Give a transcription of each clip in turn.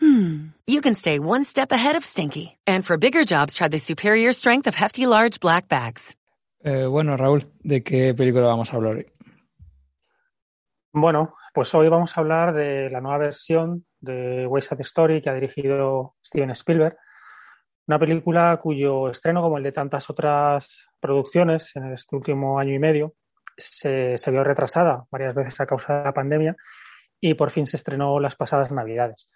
hmm, you can stay one step ahead of stinky. And for bigger jobs, try the superior strength of Hefty Large Black Bags. Eh, bueno, Raúl, ¿de qué película vamos a hablar hoy? Bueno, pues hoy vamos a hablar de la nueva versión de West Side Story que ha dirigido Steven Spielberg. Una película cuyo estreno, como el de tantas otras producciones en este último año y medio, se, se vio retrasada varias veces a causa de la pandemia y por fin se estrenó las pasadas Navidades.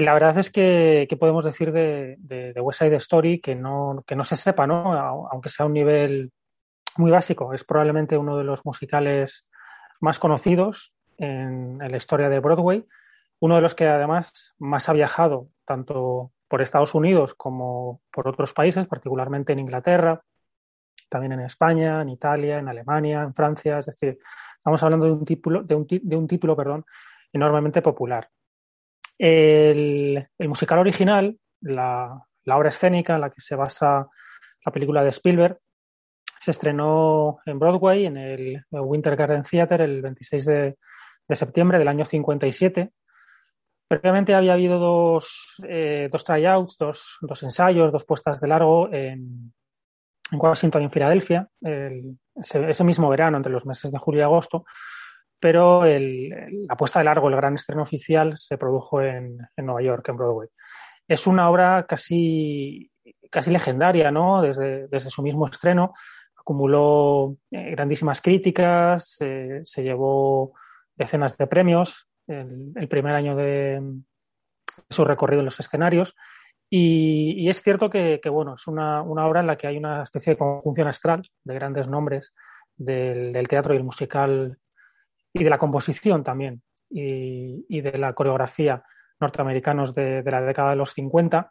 Y la verdad es que, ¿qué podemos decir de, de, de, West Side Story que no, que no se sepa, ¿no? aunque sea un nivel muy básico. Es probablemente uno de los musicales más conocidos en, en la historia de Broadway, uno de los que además más ha viajado, tanto por Estados Unidos como por otros países, particularmente en Inglaterra, también en España, en Italia, en Alemania, en Francia. Es decir, estamos hablando de un título, de un, de un título perdón, enormemente popular. El, el musical original, la, la, obra escénica en la que se basa la película de Spielberg, se estrenó en Broadway, en el Winter Garden Theatre, el 26 de, de septiembre del año 57 Previamente había habido dos, eh, dos tryouts, dos, dos, ensayos, dos puestas de largo en, en Washington y en Filadelfia, el, ese, ese, mismo verano, entre los meses de julio y agosto, pero el, la puesta de largo, el gran estreno oficial, se produjo en, en Nueva York, en Broadway. Es una obra casi, casi legendaria, ¿no? Desde, desde su mismo estreno, acumuló eh, grandísimas críticas, eh, se llevó decenas de premios, el, el primer año de, su recorrido en los escenarios. Y, y es cierto que, que bueno, es una, una, obra en la que hay una especie de conjunción astral de grandes nombres del, del teatro y el musical y de la composición también y, y de la coreografía norteamericanos de, de, la década de los 50.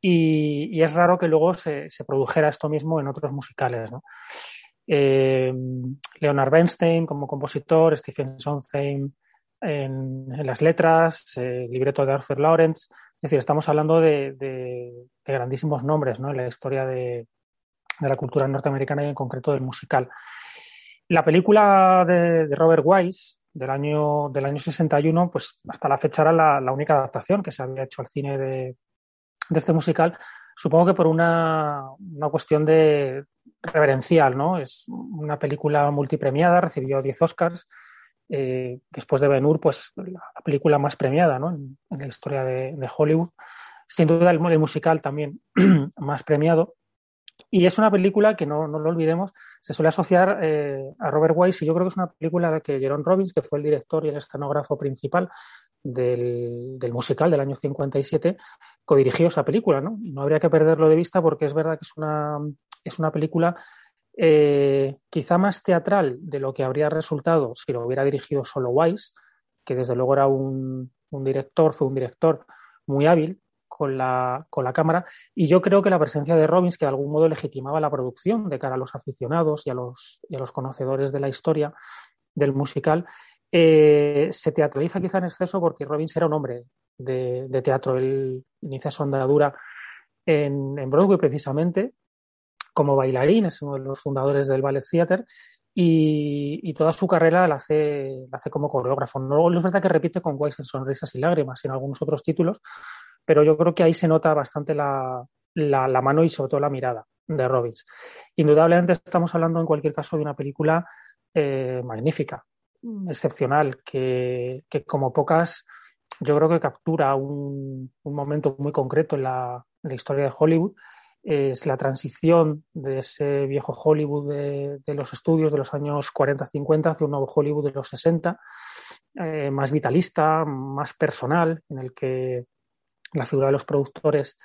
Y, y es raro que luego se, se, produjera esto mismo en otros musicales. ¿no? Eh, Leonard Bernstein como compositor, Stephen Sondheim en, en las letras, eh, libreto de Arthur Lawrence. Es decir, estamos hablando de, de, de grandísimos nombres ¿no? en la historia de, de, la cultura norteamericana y en concreto del musical. La película de, Robert Wise del año, del año 61, pues hasta la fecha era la, única adaptación que se había hecho al cine de, este musical. Supongo que por una, una cuestión de reverencial, ¿no? Es una película multipremiada, recibió 10 Oscars, eh, después de Ben Hur, pues la película más premiada ¿no? en, la historia de, de, Hollywood. Sin duda el, el musical también más premiado. Y es una película que no, no lo olvidemos, se suele asociar eh, a Robert Wise y yo creo que es una película que Jerome Robbins, que fue el director y el escenógrafo principal del, del musical del año 57, codirigió esa película. ¿no? no habría que perderlo de vista porque es verdad que es una, es una película eh, quizá más teatral de lo que habría resultado si lo hubiera dirigido solo Wise, que desde luego era un, un director, fue un director muy hábil con la, con la cámara, y yo creo que la presencia de Robbins, que de algún modo legitimaba la producción de cara a los aficionados y a los, y a los conocedores de la historia del musical, eh, se teatraliza quizá en exceso porque Robbins era un hombre de, teatro. Él inicia su andadura en, Broadway precisamente, como bailarín, es uno de los fundadores del Ballet Theater, y, toda su carrera la hace, la hace como coreógrafo. No, no es verdad que repite con Wise en Sonrisas y Lágrimas y en algunos otros títulos, pero yo creo que ahí se nota bastante la, la, la mano y sobre todo la mirada de Robbins. Indudablemente estamos hablando en cualquier caso de una película eh, magnífica, excepcional, que, que, como pocas yo creo que captura un, un momento muy concreto en la, en la historia de Hollywood es la transición de ese viejo Hollywood de, de los estudios de los años 40-50 hacia un nuevo Hollywood de los 60, eh, más vitalista, más personal, en el que la figura de los productores,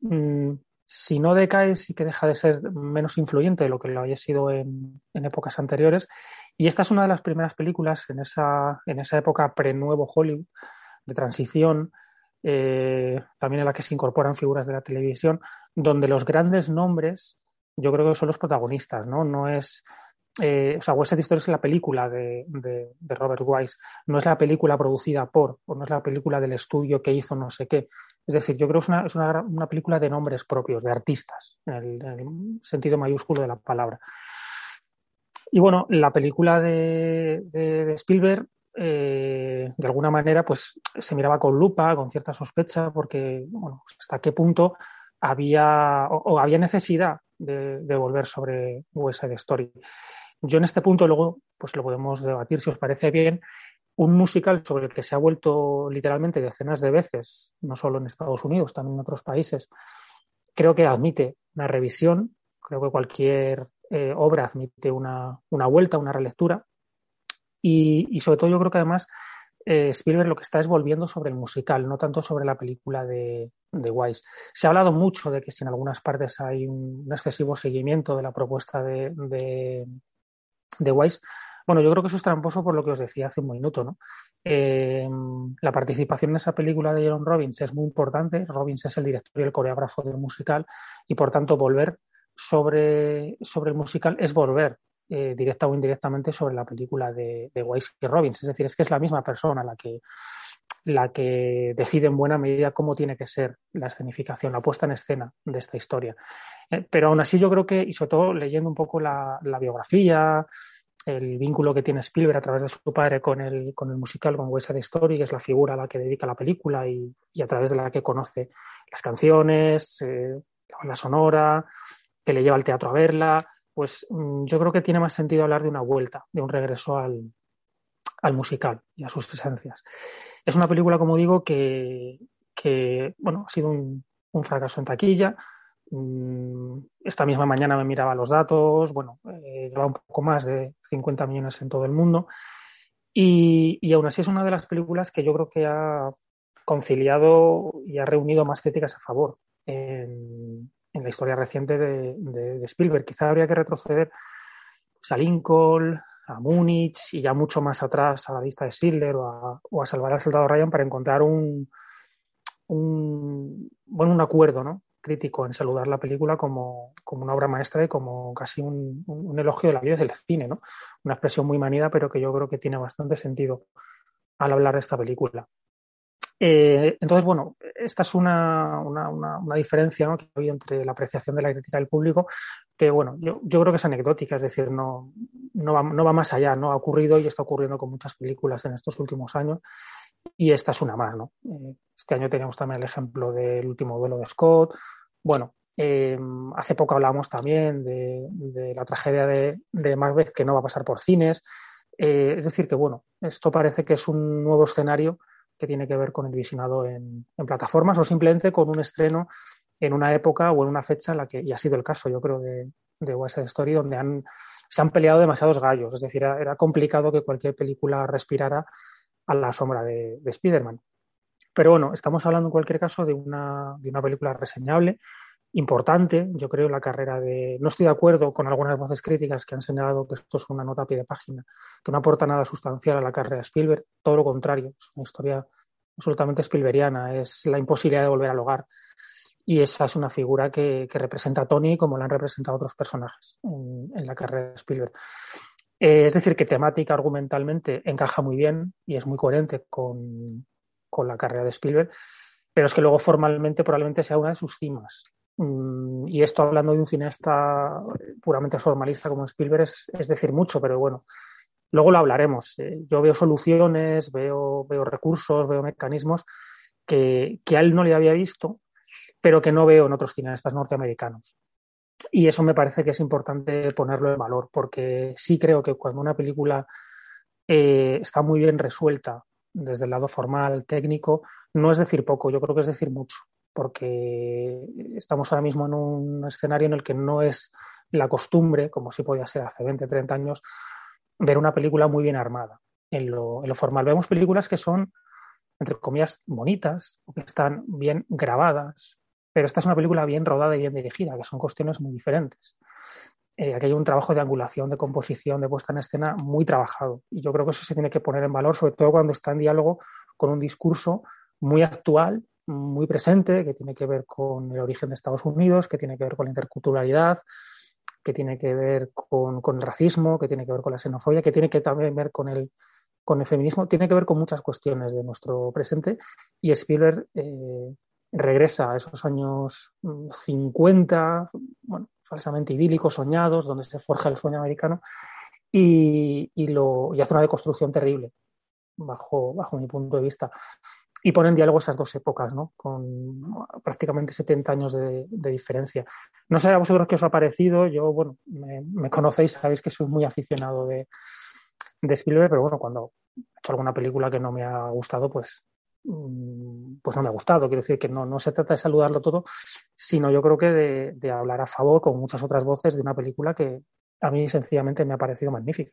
mmm, si no decae, sí que deja de ser menos influyente de lo que lo había sido en, épocas anteriores. Y esta es una de las primeras películas en esa, en esa época pre-nuevo Hollywood, de transición, eh, también en la que se incorporan figuras de la televisión, donde los grandes nombres yo creo que son los protagonistas, ¿no? No es eh, o sea, West Side Story es la película de, Robert Wise, no es la película producida por, o no es la película del estudio que hizo no sé qué. Es decir, yo creo que es una, película de nombres propios, de artistas, en el, sentido mayúsculo de la palabra. Y bueno, la película de, Spielberg, eh, de alguna manera, pues se miraba con lupa, con cierta sospecha, porque, bueno, hasta qué punto había, o, había necesidad de, de volver sobre West Side Story. Yo en este punto luego pues lo podemos debatir si os parece bien. Un musical sobre el que se ha vuelto literalmente decenas de veces, no solo en Estados Unidos, también en otros países, creo que admite una revisión, creo que cualquier eh, obra admite una, vuelta, una relectura. Y, sobre todo yo creo que además eh, Spielberg lo que está es volviendo sobre el musical, no tanto sobre la película de, de Wise. Se ha hablado mucho de que si en algunas partes hay un, excesivo seguimiento de la propuesta de, de Wise. Bueno, yo creo que eso es tramposo por lo que os decía hace un minuto, ¿no? Eh, la participación en esa película de Jerome Robbins es muy importante. Robbins es el director y el coreógrafo del musical y por tanto volver sobre, sobre el musical es volver eh, directa o indirectamente sobre la película de, de Wise y Robbins. Es decir, es que es la misma persona la que, la que decide en buena medida cómo tiene que ser la escenificación, la puesta en escena de esta historia. Eh, pero aún así yo creo que, y sobre todo leyendo un poco la, biografía, el vínculo que tiene Spielberg a través de su padre con el, con el musical, con West Side Story, que es la figura a la que dedica la película y, a través de la que conoce las canciones, eh, la banda sonora, que le lleva al teatro a verla, pues mm, yo creo que tiene más sentido hablar de una vuelta, de un regreso al, al musical y a sus esencias. Es una película, como digo, que, bueno, ha sido un, fracaso en taquilla. Mm, esta misma mañana me miraba los datos, bueno, eh, lleva un poco más de 50 millones en todo el mundo. Y, y, aún así es una de las películas que yo creo que ha conciliado y ha reunido más críticas a favor en, la historia reciente de, Spielberg. Quizá habría que retroceder a Lincoln, a Múnich y ya mucho más atrás a la vista de Schindler o a, Salvar al Soldado Ryan para encontrar un, un, bueno, un acuerdo ¿no? Crítico en saludar la película como, como, una obra maestra y como casi un, un, elogio de la vida del cine, ¿no? Una expresión muy manida, pero que yo creo que tiene bastante sentido al hablar de esta película. Eh, entonces, bueno, esta es una, diferencia ¿no? que hay entre la apreciación de la crítica del público, que bueno, yo, creo que es anecdótica, es decir, no, no, va, no va más allá, ¿no? Ha ocurrido y está ocurriendo con muchas películas en estos últimos años, y esta es una más, ¿no? Eh, este año teníamos también el ejemplo del último duelo de Scott. Bueno, eh, hace poco hablamos también de, la tragedia de, de, Macbeth que no va a pasar por cines. es decir, que bueno, esto parece que es un nuevo escenario que tiene que ver con el visionado en, plataformas o simplemente con un estreno en una época o en una fecha en la que, y ha sido el caso, yo creo, de, de West Story, donde han, se han peleado demasiados gallos. Es decir, era, complicado que cualquier película respirara a la sombra de, de Spider-Man. Pero bueno, estamos hablando en cualquier caso de una, de una película reseñable importante, yo creo, la carrera de... No estoy de acuerdo con algunas voces críticas que han señalado que esto es una nota a pie de página, que no aporta nada sustancial a la carrera de Spielberg, todo lo contrario, es una historia absolutamente Spielbergiana, es la imposibilidad de volver al hogar. Y esa es una figura que, representa a Tony como la han representado otros personajes en, la carrera de Spielberg. Eh, es decir, que temática, argumentalmente, encaja muy bien y es muy coherente con, con la carrera de Spielberg, pero es que luego formalmente probablemente sea una de sus cimas. Mm, y esto hablando de un cineasta puramente formalista como Spielberg es, decir mucho, pero bueno, luego lo hablaremos. Eh, yo veo soluciones, veo, veo recursos, veo mecanismos que, que a él no le había visto, pero que no veo en otros cineastas norteamericanos. Y eso me parece que es importante ponerlo en valor, porque sí creo que cuando una película eh, está muy bien resuelta desde el lado formal, técnico, no es decir poco, yo creo que es decir mucho porque estamos ahora mismo en un escenario en el que no es la costumbre, como sí podía ser hace 20, 30 años, ver una película muy bien armada en lo, formal. Vemos películas que son, entre comillas, bonitas, que están bien grabadas, pero esta es una película bien rodada y bien dirigida, que son cuestiones muy diferentes. Eh, aquí hay un trabajo de angulación, de composición, de puesta en escena muy trabajado. Y yo creo que eso se tiene que poner en valor, sobre todo cuando está en diálogo con un discurso muy actual muy presente, que tiene que ver con el origen de Estados Unidos, que tiene que ver con la interculturalidad, que tiene que ver con, el racismo, que tiene que ver con la xenofobia, que tiene que también ver con el, con el feminismo, tiene que ver con muchas cuestiones de nuestro presente y Spielberg eh, regresa a esos años 50, mm, bueno, falsamente idílicos, soñados, donde se forja el sueño americano y, lo, y hace una deconstrucción terrible bajo, bajo mi punto de vista y pone en diálogo esas dos épocas, ¿no? Con prácticamente 70 años de, diferencia. No sé a vosotros qué os ha parecido, yo, bueno, me, conocéis, sabéis que soy muy aficionado de, de, Spielberg, pero bueno, cuando he hecho alguna película que no me ha gustado, pues, pues no me ha gustado. Quiero decir que no, no se trata de saludarlo todo, sino yo creo que de, hablar a favor con muchas otras voces de una película que a mí sencillamente me ha parecido magnífica.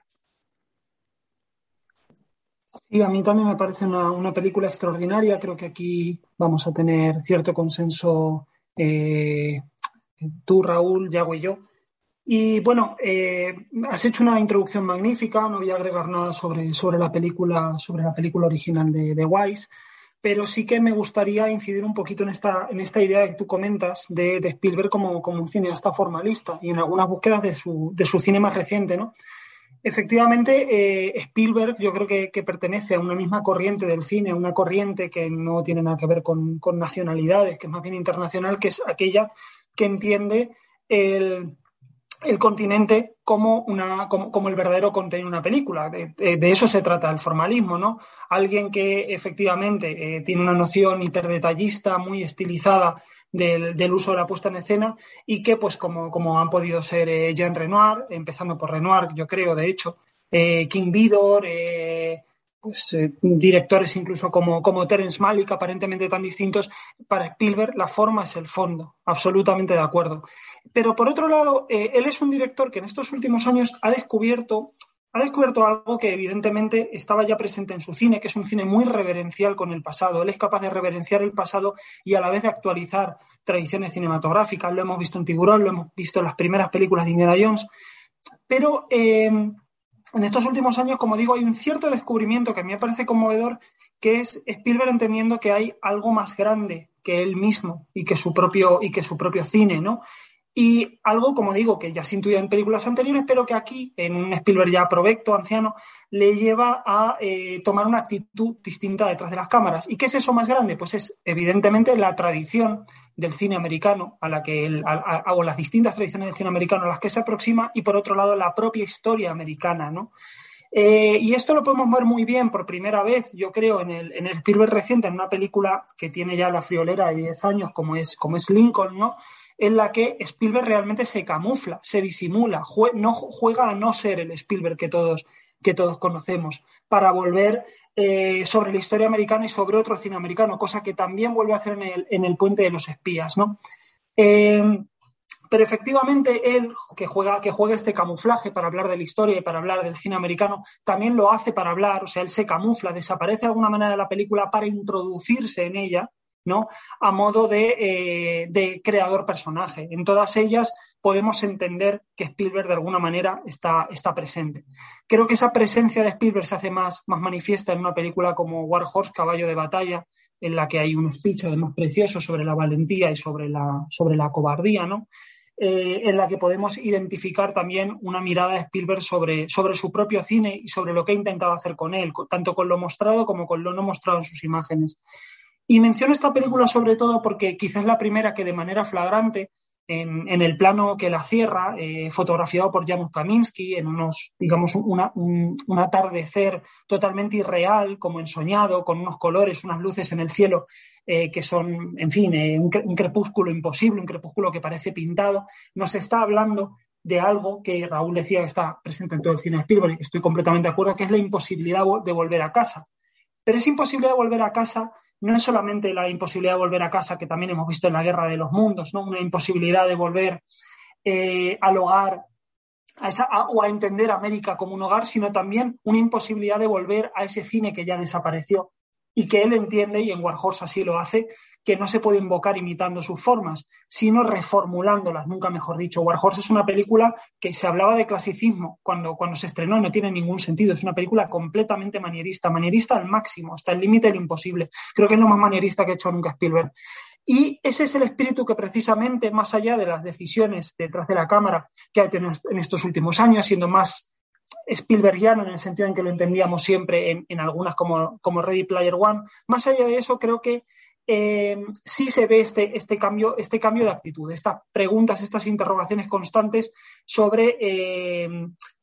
Sí, a mí también me parece una, película extraordinaria. Creo que aquí vamos a tener cierto consenso eh, tú, Raúl, Yago y yo. Y bueno, eh, has hecho una introducción magnífica. No voy a agregar nada sobre, sobre la película, sobre la película original de, de Wise, pero sí que me gustaría incidir un poquito en esta, en esta idea que tú comentas de, Spielberg como, como, un cineasta formalista y en algunas búsquedas de su, de su cine más reciente, ¿no? Efectivamente, eh, Spielberg yo creo que, pertenece a una misma corriente del cine, una corriente que no tiene nada que ver con, nacionalidades, que es más bien internacional, que es aquella que entiende el, continente como, una, como, el verdadero contenido de una película. De, eso se trata el formalismo, ¿no? Alguien que efectivamente eh, tiene una noción hiperdetallista, muy estilizada del, uso de la puesta en escena y que, pues, como, como han podido ser eh, Jean Renoir, empezando por Renoir, yo creo, de hecho, eh, King Vidor, eh, pues, directores incluso como, como Terence Malick, aparentemente tan distintos, para Spielberg la forma es el fondo, absolutamente de acuerdo. Pero por otro lado, él es un director que en estos últimos años ha descubierto ha descubierto algo que evidentemente estaba ya presente en su cine, que es un cine muy reverencial con el pasado. Él es capaz de reverenciar el pasado y a la vez de actualizar tradiciones cinematográficas. Lo hemos visto en Tiburón, lo hemos visto en las primeras películas de Indiana Jones. Pero eh, en estos últimos años, como digo, hay un cierto descubrimiento que a mí me parece conmovedor, que es Spielberg entendiendo que hay algo más grande que él mismo y que su propio, y que su propio cine, ¿no? Y algo, como digo, que ya se intuía en películas anteriores, pero que aquí, en un Spielberg ya provecto, anciano, le lleva a eh, tomar una actitud distinta detrás de las cámaras. ¿Y qué es eso más grande? Pues es, evidentemente, la tradición del cine americano, a la que o las distintas tradiciones del cine americano a las que se aproxima, y por otro lado, la propia historia americana, ¿no? Eh, y esto lo podemos ver muy bien por primera vez, yo creo, en el, en el Spielberg reciente, en una película que tiene ya la friolera de 10 años, como es, como es Lincoln, ¿no? en la que Spielberg realmente se camufla, se disimula, no, juega a no ser el Spielberg que todos, que todos conocemos, para volver eh, sobre la historia americana y sobre otro cine americano, cosa que también vuelve a hacer en el, en el Puente de los Espías. ¿no? Eh, pero efectivamente él, que juega, que juega este camuflaje para hablar de la historia y para hablar del cine americano, también lo hace para hablar, o sea, él se camufla, desaparece de alguna manera de la película para introducirse en ella ¿no? A modo eh, de, creador personaje. En todas ellas podemos entender que Spielberg de alguna manera está, está, presente. Creo que esa presencia de Spielberg se hace más, más manifiesta en una película como War Horse, Caballo de Batalla, en la que hay un speech además precioso sobre la valentía y sobre la, sobre la cobardía, ¿no? Eh, en la que podemos identificar también una mirada de Spielberg sobre, sobre su propio cine y sobre lo que ha intentado hacer con él, tanto con lo mostrado como con lo no mostrado en sus imágenes. Y menciono esta película sobre todo porque quizás la primera que de manera flagrante, en, el plano que la cierra, eh, fotografiado por Janusz Kaminski, en unos, digamos, un, atardecer totalmente irreal, como ensoñado, con unos colores, unas luces en el cielo, eh, que son, en fin, eh, un, crepúsculo imposible, un crepúsculo que parece pintado, nos está hablando de algo que Raúl decía que está presente en todo el cine de Spielberg, estoy completamente de acuerdo, que es la imposibilidad de volver a casa. Pero es imposible de volver a casa no es solamente la imposibilidad de volver a casa, que también hemos visto en la Guerra de los Mundos, ¿no? una imposibilidad de volver eh, al hogar o a entender América como un hogar, sino también una imposibilidad de volver a ese cine que ya desapareció y que él entiende, y en Warhorse así lo hace, que no se puede invocar imitando sus formas, sino reformulándolas, nunca mejor dicho. Warhorse es una película que se hablaba de clasicismo cuando, cuando se estrenó, no tiene ningún sentido, es una película completamente manierista, manierista al máximo, hasta el límite de lo imposible. Creo que es lo más manierista que ha hecho nunca Spielberg. Y ese es el espíritu que precisamente, más allá de las decisiones detrás de la cámara que ha tenido en estos últimos años, siendo más Spielbergiano en el sentido en que lo entendíamos siempre en, algunas como, como, Ready Player One, más allá de eso, creo que eh, sí se ve este, este, cambio, este cambio de actitud, estas preguntas, estas interrogaciones constantes sobre, eh,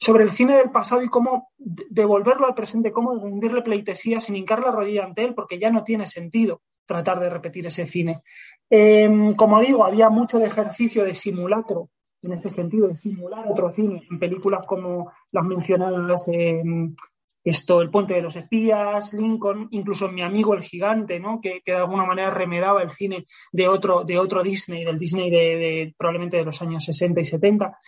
sobre el cine del pasado y cómo devolverlo al presente, cómo rendirle pleitesía sin hincar la rodilla ante él, porque ya no tiene sentido tratar de repetir ese cine. Em, como digo, había mucho de ejercicio de simulacro, en ese sentido, de simular otro cine, en películas como las mencionadas, em, esto, El puente de los espías, Lincoln, incluso Mi amigo el gigante, ¿no? que, de alguna manera remedaba el cine de otro, de otro Disney, del Disney de, probablemente de los años 60 y 70.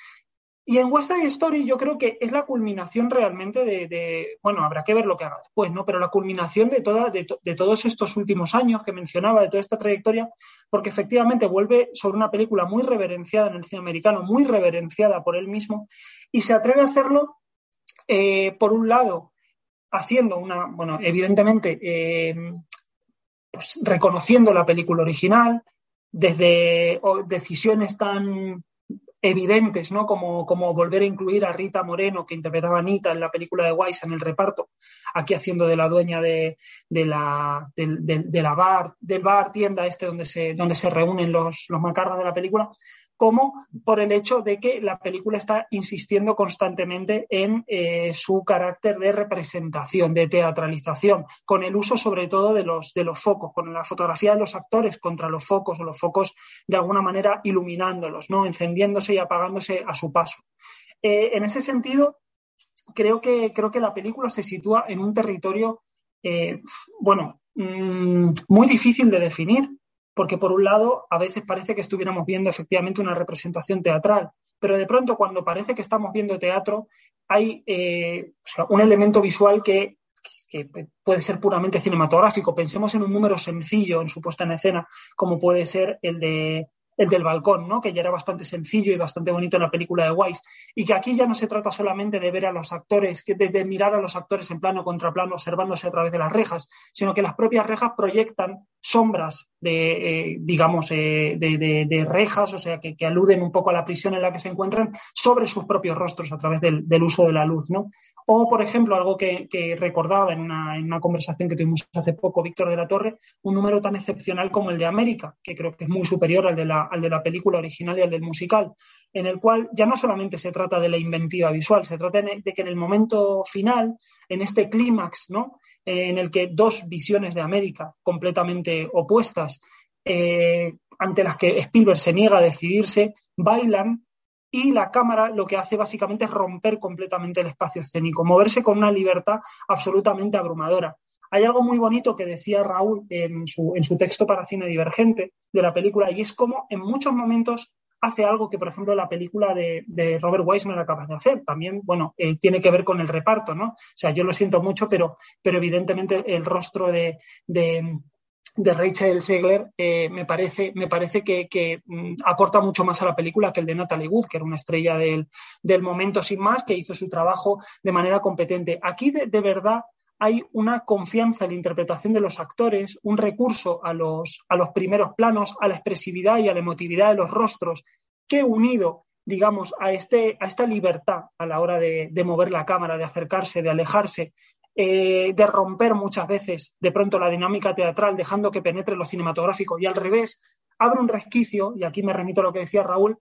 Y en West Side Story yo creo que es la culminación realmente de, bueno, habrá que ver lo que haga después, ¿no? Pero la culminación de, toda, de, todos estos últimos años que mencionaba, de toda esta trayectoria, porque efectivamente vuelve sobre una película muy reverenciada en el cine americano, muy reverenciada por él mismo, y se atreve a hacerlo, eh, por un lado, haciendo una, bueno, evidentemente, eh, pues, reconociendo la película original, desde decisiones tan evidentes, ¿no? Como, como volver a incluir a Rita Moreno, que interpretaba a Anita en la película de Weiss en el reparto, aquí haciendo de la dueña de, la, bar, del bar, tienda este donde se, donde se reúnen los, los macarras de la película, como por el hecho de que la película está insistiendo constantemente en eh, su carácter de representación, de teatralización, con el uso sobre todo de los, de los focos, con la fotografía de los actores contra los focos o los focos de alguna manera iluminándolos, ¿no? encendiéndose y apagándose a su paso. Eh, en ese sentido, creo que, creo que la película se sitúa en un territorio, eh, bueno, mm, muy difícil de definir, porque por un lado a veces parece que estuviéramos viendo efectivamente una representación teatral, pero de pronto cuando parece que estamos viendo teatro hay eh, un elemento visual que, que, puede ser puramente cinematográfico. Pensemos en un número sencillo en su puesta en escena, como puede ser el de el del balcón, ¿no? que ya era bastante sencillo y bastante bonito en la película de Weiss, y que aquí ya no se trata solamente de ver a los actores, de, mirar a los actores en plano contra plano observándose a través de las rejas, sino que las propias rejas proyectan sombras de, eh, digamos, eh, de, rejas, o sea, que, aluden un poco a la prisión en la que se encuentran sobre sus propios rostros a través del, del uso de la luz, ¿no? O, por ejemplo, algo que, recordaba en una, conversación que tuvimos hace poco Víctor de la Torre, un número tan excepcional como el de América, que creo que es muy superior al de la, al de la película original y al del musical, en el cual ya no solamente se trata de la inventiva visual, se trata de que en el momento final, en este clímax, ¿no? en el que dos visiones de América completamente opuestas, eh, ante las que Spielberg se niega a decidirse, bailan y la cámara lo que hace básicamente es romper completamente el espacio escénico, moverse con una libertad absolutamente abrumadora. Hay algo muy bonito que decía Raúl en su, en su texto para cine divergente de la película y es como en muchos momentos hace algo que, por ejemplo, la película de, Robert Wise no era capaz de hacer. También, bueno, eh, tiene que ver con el reparto, ¿no? O sea, yo lo siento mucho, pero, pero evidentemente el rostro de, de Rachel Zegler eh, me parece, me parece que, mm, aporta mucho más a la película que el de Natalie Wood, que era una estrella del, momento sin más, que hizo su trabajo de manera competente. Aquí de, verdad hay una confianza en la interpretación de los actores, un recurso a los, a los primeros planos, a la expresividad y a la emotividad de los rostros, que unido digamos, a, este, a esta libertad a la hora de, de mover la cámara, de acercarse, de alejarse, eh, de romper muchas veces de pronto la dinámica teatral, dejando que penetre lo cinematográfico y al revés, abre un resquicio, y aquí me remito a lo que decía Raúl,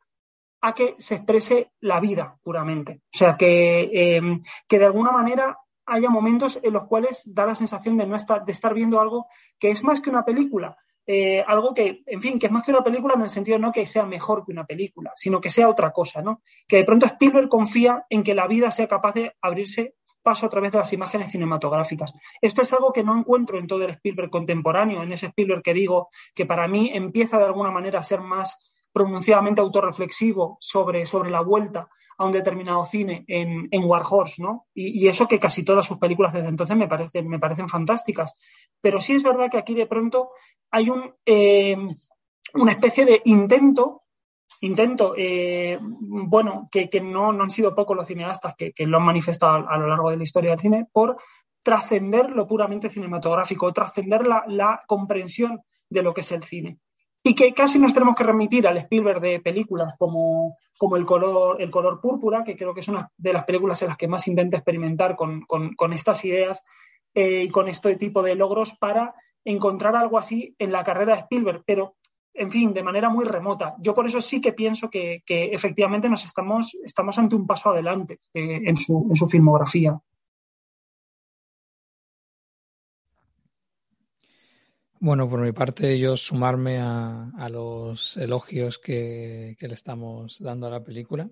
a que se exprese la vida puramente. O sea, que, em, que de alguna manera haya momentos en los cuales da la sensación de, no estar, de estar viendo algo que es más que una película, eh, algo que, en fin, que es más que una película en el sentido no que sea mejor que una película, sino que sea otra cosa, ¿no? Que de pronto Spielberg confía en que la vida sea capaz de abrirse paso a través de las imágenes cinematográficas. Esto es algo que no encuentro en todo el Spielberg contemporáneo, en ese Spielberg que digo que para mí empieza de alguna manera a ser más pronunciadamente autorreflexivo sobre, sobre la vuelta a un determinado cine en, en Warhorse, ¿no? Y, eso que casi todas sus películas desde entonces me parecen, me parecen fantásticas. Pero sí es verdad que aquí de pronto hay un, eh, una especie de intento intento, eh, bueno, que, no, han sido pocos los cineastas que, lo han manifestado a, lo largo de la historia del cine, por trascender lo puramente cinematográfico, trascender la, comprensión de lo que es el cine. y que casi nos tenemos que remitir al Spielberg de películas como, como el, color, el color púrpura, que creo que es una de las películas en las que más intenta experimentar con, con, estas ideas eh, y con este tipo de logros para encontrar algo así en la carrera de Spielberg, pero en fin, de manera muy remota. Yo por eso sí que pienso que, que efectivamente nos estamos, estamos ante un paso adelante eh, en, su, en su filmografía. Bueno, por mi parte, yo sumarme a, los elogios que, le estamos dando a la película.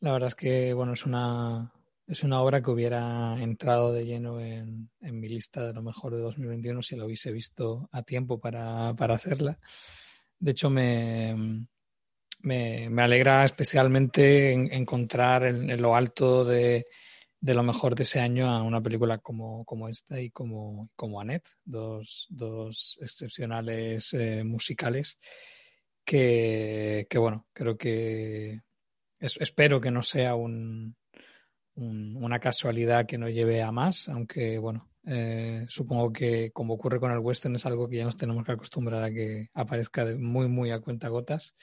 La verdad es que, bueno, es una, es una obra que hubiera entrado de lleno en, mi lista de lo mejor de 2021 si la hubiese visto a tiempo para, hacerla. De hecho, me, me, alegra especialmente encontrar en lo alto de, de lo mejor de ese año a una película como, como esta y como, como Annette, dos, dos excepcionales eh, musicales que, que, bueno, creo que espero que no sea un, una casualidad que nos lleve a más, aunque bueno, eh, supongo que como ocurre con el western es algo que ya nos tenemos que acostumbrar a que aparezca de muy, muy a cuenta gotas,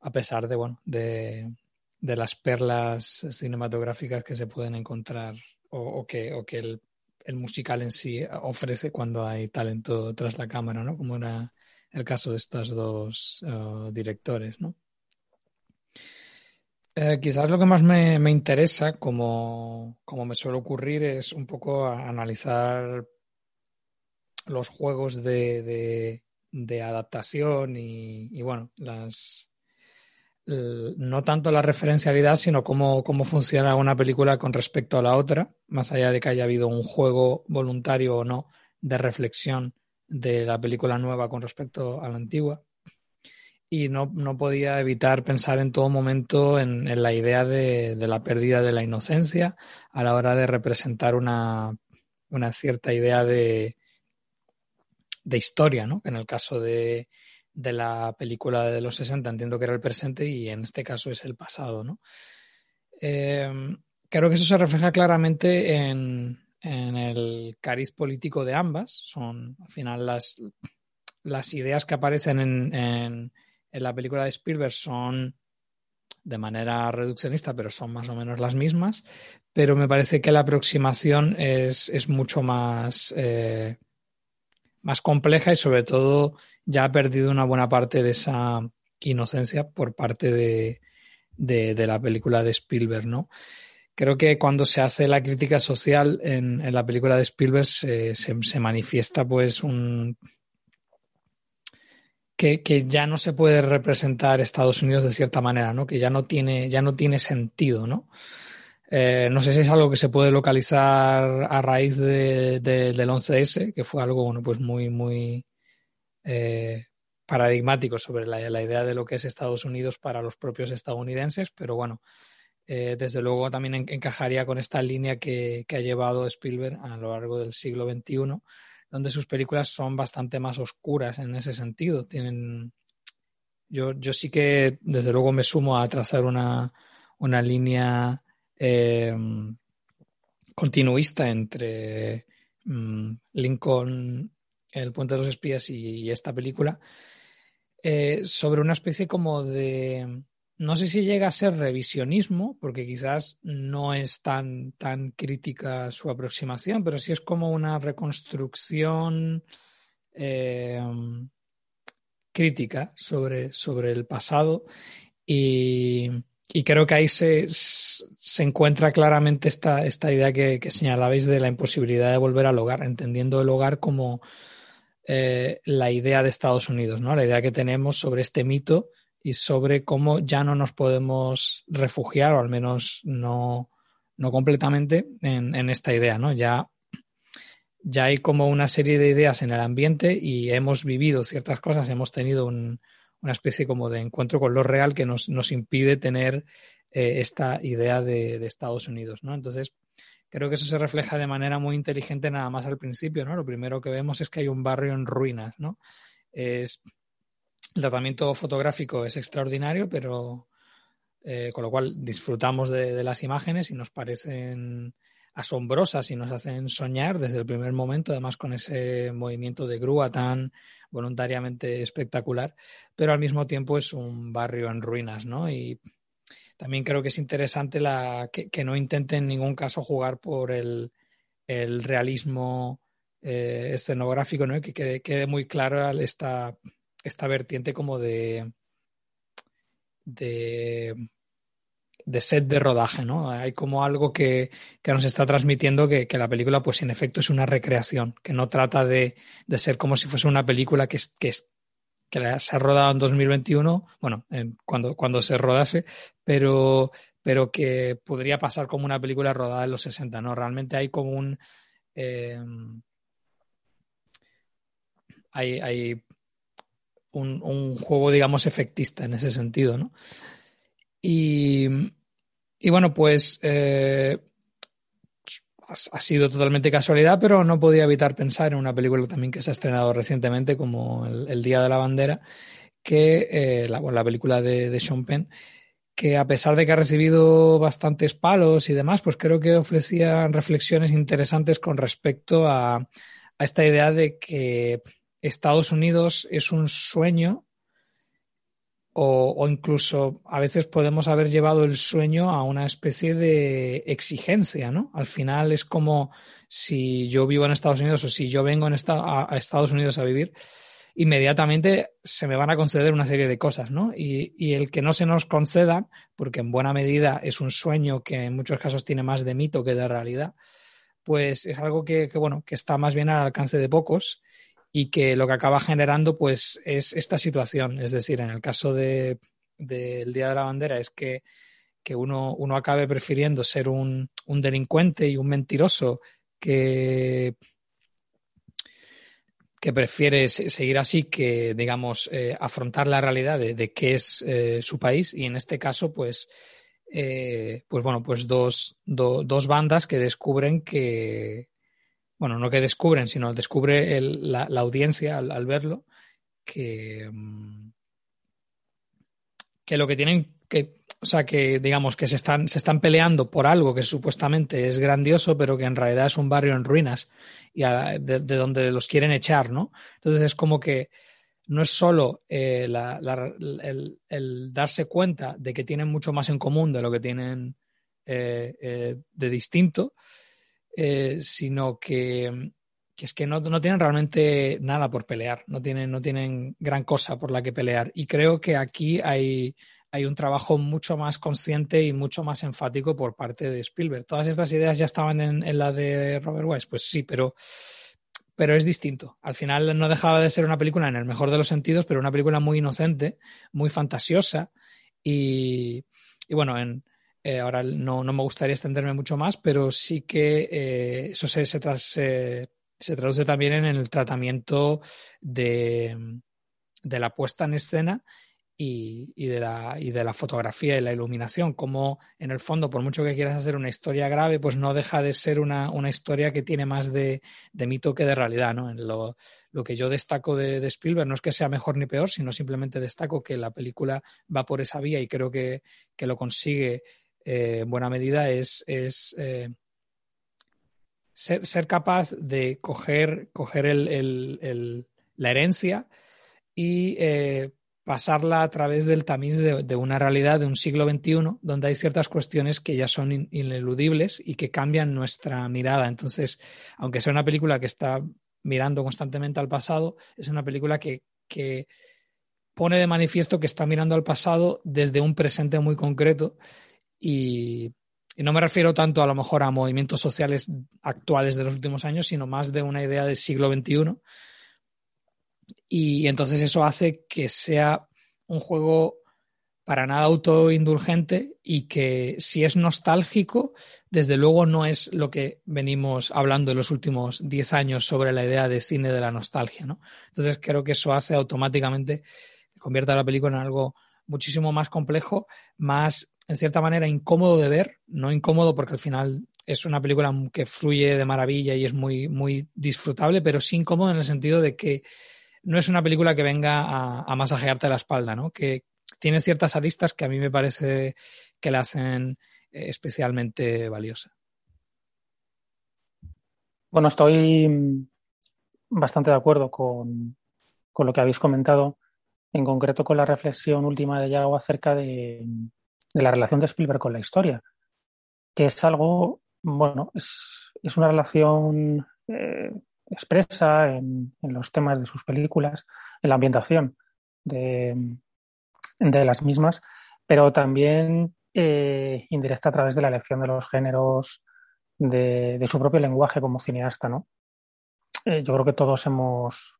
a pesar de, bueno, de, de las perlas cinematográficas que se pueden encontrar o, que, o que el, el, musical en sí ofrece cuando hay talento tras la cámara, ¿no? Como era el caso de estos dos uh, directores, ¿no? Eh, quizás lo que más me, me interesa, como, como, me suele ocurrir, es un poco analizar los juegos de, de, adaptación y, y, bueno, las, no tanto la referencialidad, sino cómo, cómo funciona una película con respecto a la otra, más allá de que haya habido un juego voluntario o no de reflexión de la película nueva con respecto a la antigua. Y no, no podía evitar pensar en todo momento en, en la idea de, la pérdida de la inocencia a la hora de representar una, una cierta idea de, de historia, ¿no? En el caso de, de la película de los 60 entiendo que era el presente y en este caso es el pasado, ¿no? Em, creo que eso se refleja claramente en, el cariz político de ambas. Son al final las, las ideas que aparecen en, en, la película de Spielberg son de manera reduccionista, pero son más o menos las mismas. Pero me parece que la aproximación es, es mucho más eh, más compleja y sobre todo ya ha perdido una buena parte de esa inocencia por parte de, de, la película de Spielberg, ¿no? Creo que cuando se hace la crítica social en, en la película de Spielberg se, se, manifiesta pues un... Que, que, ya no se puede representar Estados Unidos de cierta manera, ¿no? Que ya no tiene, ya no tiene sentido, ¿no? Eh, no sé si es algo que se puede localizar a raíz de, del 11S, que fue algo bueno, pues muy, muy eh, paradigmático sobre la, idea de lo que es Estados Unidos para los propios estadounidenses, pero bueno, eh, desde luego también encajaría con esta línea que, ha llevado Spielberg a lo largo del siglo XXI, donde sus películas son bastante más oscuras en ese sentido. Tienen, yo, yo sí que desde luego me sumo a trazar una, una línea eh, continuista entre mm, Lincoln, El puente de los espías y, esta película, eh, sobre una especie como de, no sé si llega a ser revisionismo, porque quizás no es tan, tan crítica su aproximación, pero sí es como una reconstrucción eh, crítica sobre, sobre el pasado y y creo que ahí se, se encuentra claramente esta, esta idea que, que, señalabais de la imposibilidad de volver al hogar, entendiendo el hogar como eh, la idea de Estados Unidos, ¿no? La idea que tenemos sobre este mito y sobre cómo ya no nos podemos refugiar, o al menos no, no completamente, en, esta idea, ¿no? Ya, ya hay como una serie de ideas en el ambiente y hemos vivido ciertas cosas, hemos tenido un, una especie como de encuentro con lo real que nos, nos impide tener eh, esta idea de, de, Estados Unidos, ¿no? Entonces, creo que eso se refleja de manera muy inteligente nada más al principio, ¿no? Lo primero que vemos es que hay un barrio en ruinas, ¿no? Es, el tratamiento fotográfico es extraordinario, pero eh, con lo cual disfrutamos de, las imágenes y nos parecen asombrosas y nos hacen soñar desde el primer momento, además con ese movimiento de grúa tan voluntariamente espectacular, pero al mismo tiempo es un barrio en ruinas, ¿no? Y también creo que es interesante la, que, no intente en ningún caso jugar por el, realismo eh, escenográfico, ¿no? que quede, quede muy clara esta, esta vertiente como de, de, de set de rodaje, ¿no? Hay como algo que, nos está transmitiendo que, la película, pues en efecto, es una recreación, que no trata de, ser como si fuese una película que, que, que se ha rodado en 2021, bueno, cuando, cuando se rodase, pero, pero que podría pasar como una película rodada en los 60, ¿no? Realmente hay como un... Eh, hay, hay un, juego, digamos, efectista en ese sentido, ¿no? Y, y bueno, pues eh, ha sido totalmente casualidad, pero no podía evitar pensar en una película también que se ha estrenado recientemente, como El, Día de la Bandera, que eh, la, la, película de, de, Sean Penn, que a pesar de que ha recibido bastantes palos y demás, pues creo que ofrecía reflexiones interesantes con respecto a, a esta idea de que Estados Unidos es un sueño o, incluso a veces podemos haber llevado el sueño a una especie de exigencia, ¿no? Al final es como si yo vivo en Estados Unidos o si yo vengo en a, Estados Unidos a vivir, inmediatamente se me van a conceder una serie de cosas, ¿no? Y, el que no se nos conceda, porque en buena medida es un sueño que en muchos casos tiene más de mito que de realidad, pues es algo que, que bueno, que está más bien al alcance de pocos y que lo que acaba generando pues es esta situación. Es decir, en el caso del de, Día de la Bandera es que, que uno, uno, acabe prefiriendo ser un, un, delincuente y un mentiroso que, que prefiere seguir así que, digamos, eh, afrontar la realidad de, de qué es eh, su país y en este caso, pues, eh, pues bueno, pues dos, dos bandas que descubren que, bueno, no que descubren, sino descubre la, audiencia al, verlo, que, mm, que lo que tienen que, o sea, que digamos que se están, se están peleando por algo que supuestamente es grandioso, pero que en realidad es un barrio en ruinas y de, donde los quieren echar, ¿no? Entonces es como que no es solo eh, el, darse cuenta de que tienen mucho más en común de lo que tienen eh, eh, de distinto, eh, sino que, es que no, tienen realmente nada por pelear, no tienen, no tienen gran cosa por la que pelear. Y creo que aquí hay, hay un trabajo mucho más consciente y mucho más enfático por parte de Spielberg. Todas estas ideas ya estaban en, la de Robert Wise, pues sí, pero, pero es distinto. Al final no dejaba de ser una película en el mejor de los sentidos, pero una película muy inocente, muy fantasiosa y, y bueno, en, eh, ahora no, me gustaría extenderme mucho más, pero sí que eh, eso se, se, traduce también en el tratamiento de, la puesta en escena y, de la, y de la fotografía y la iluminación, como en el fondo, por mucho que quieras hacer una historia grave, pues no deja de ser una, historia que tiene más de, mito que de realidad. ¿no? En lo, que yo destaco de, de, Spielberg no es que sea mejor ni peor, sino simplemente destaco que la película va por esa vía y creo que, que lo consigue eh, en buena medida es, es eh, ser, ser, capaz de coger, coger el, el, la herencia y eh, pasarla a través del tamiz de, de, una realidad de un siglo XXI donde hay ciertas cuestiones que ya son ineludibles y que cambian nuestra mirada. Entonces, aunque sea una película que está mirando constantemente al pasado, es una película que, que pone de manifiesto que está mirando al pasado desde un presente muy concreto y, no me refiero tanto a lo mejor a movimientos sociales actuales de los últimos años, sino más de una idea del siglo XXI. Y entonces eso hace que sea un juego para nada autoindulgente y que si es nostálgico, desde luego no es lo que venimos hablando en los últimos 10 años sobre la idea de cine de la nostalgia. ¿no? Entonces creo que eso hace automáticamente convierta la película en algo muchísimo más complejo, más en cierta manera incómodo de ver, no incómodo porque al final es una película que fluye de maravilla y es muy, muy disfrutable, pero sí incómodo en el sentido de que no es una película que venga a, masajearte la espalda, ¿no? Que tiene ciertas aristas que a mí me parece que la hacen eh, especialmente valiosa. Bueno, estoy bastante de acuerdo con, con lo que habéis comentado, en concreto con la reflexión última de Yago acerca de, de la relación de Spielberg con la historia, que es algo, bueno, es, es una relación eh, expresa en, los temas de sus películas, en la ambientación de, de las mismas, pero también eh, indirecta a través de la elección de los géneros, de, de su propio lenguaje como cineasta, ¿no? Eh, yo creo que todos hemos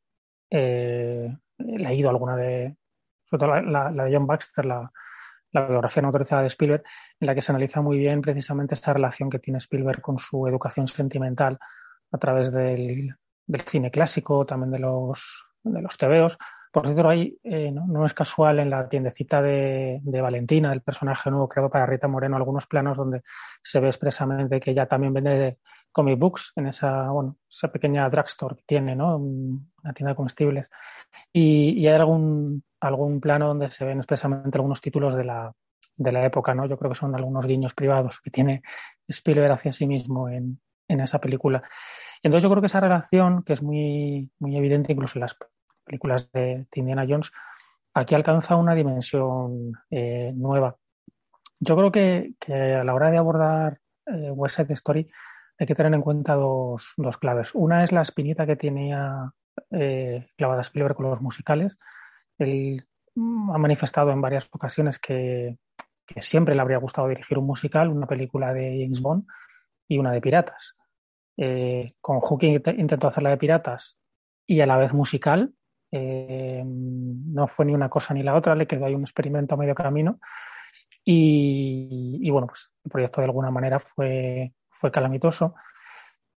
leído alguna de, sobre todo la, de John Baxter, la, la biografía no autorizada de Spielberg, en la que se analiza muy bien precisamente esta relación que tiene Spielberg con su educación sentimental a través del, del cine clásico, también de los, de los tebeos. Por cierto, ahí eh, ¿no? no, es casual en la tiendecita de, de, Valentina, el personaje nuevo creado para Rita Moreno, algunos planos donde se ve expresamente que ella también vende comic books en esa, bueno, esa pequeña drugstore que tiene, ¿no? Una tienda de comestibles. Y, y, hay algún, algún plano donde se ven expresamente algunos títulos de la, de la época, ¿no? Yo creo que son algunos guiños privados que tiene Spielberg hacia sí mismo en, en esa película. Entonces yo creo que esa relación, que es muy, muy evidente incluso en las películas de, Indiana Jones, aquí alcanza una dimensión eh, nueva. Yo creo que, que, a la hora de abordar eh, West Side Story hay que tener en cuenta dos, dos claves. Una es la espinita que tenía eh, clavada Spielberg con los musicales. Él ha manifestado en varias ocasiones que, siempre le habría gustado dirigir un musical, una película de James Bond y una de piratas. Eh, con Hooking intentó hacer la de piratas y a la vez musical, eh, no fue ni una cosa ni la otra, le quedó ahí un experimento a medio camino. Y, y, bueno, pues el proyecto de alguna manera fue, fue calamitoso.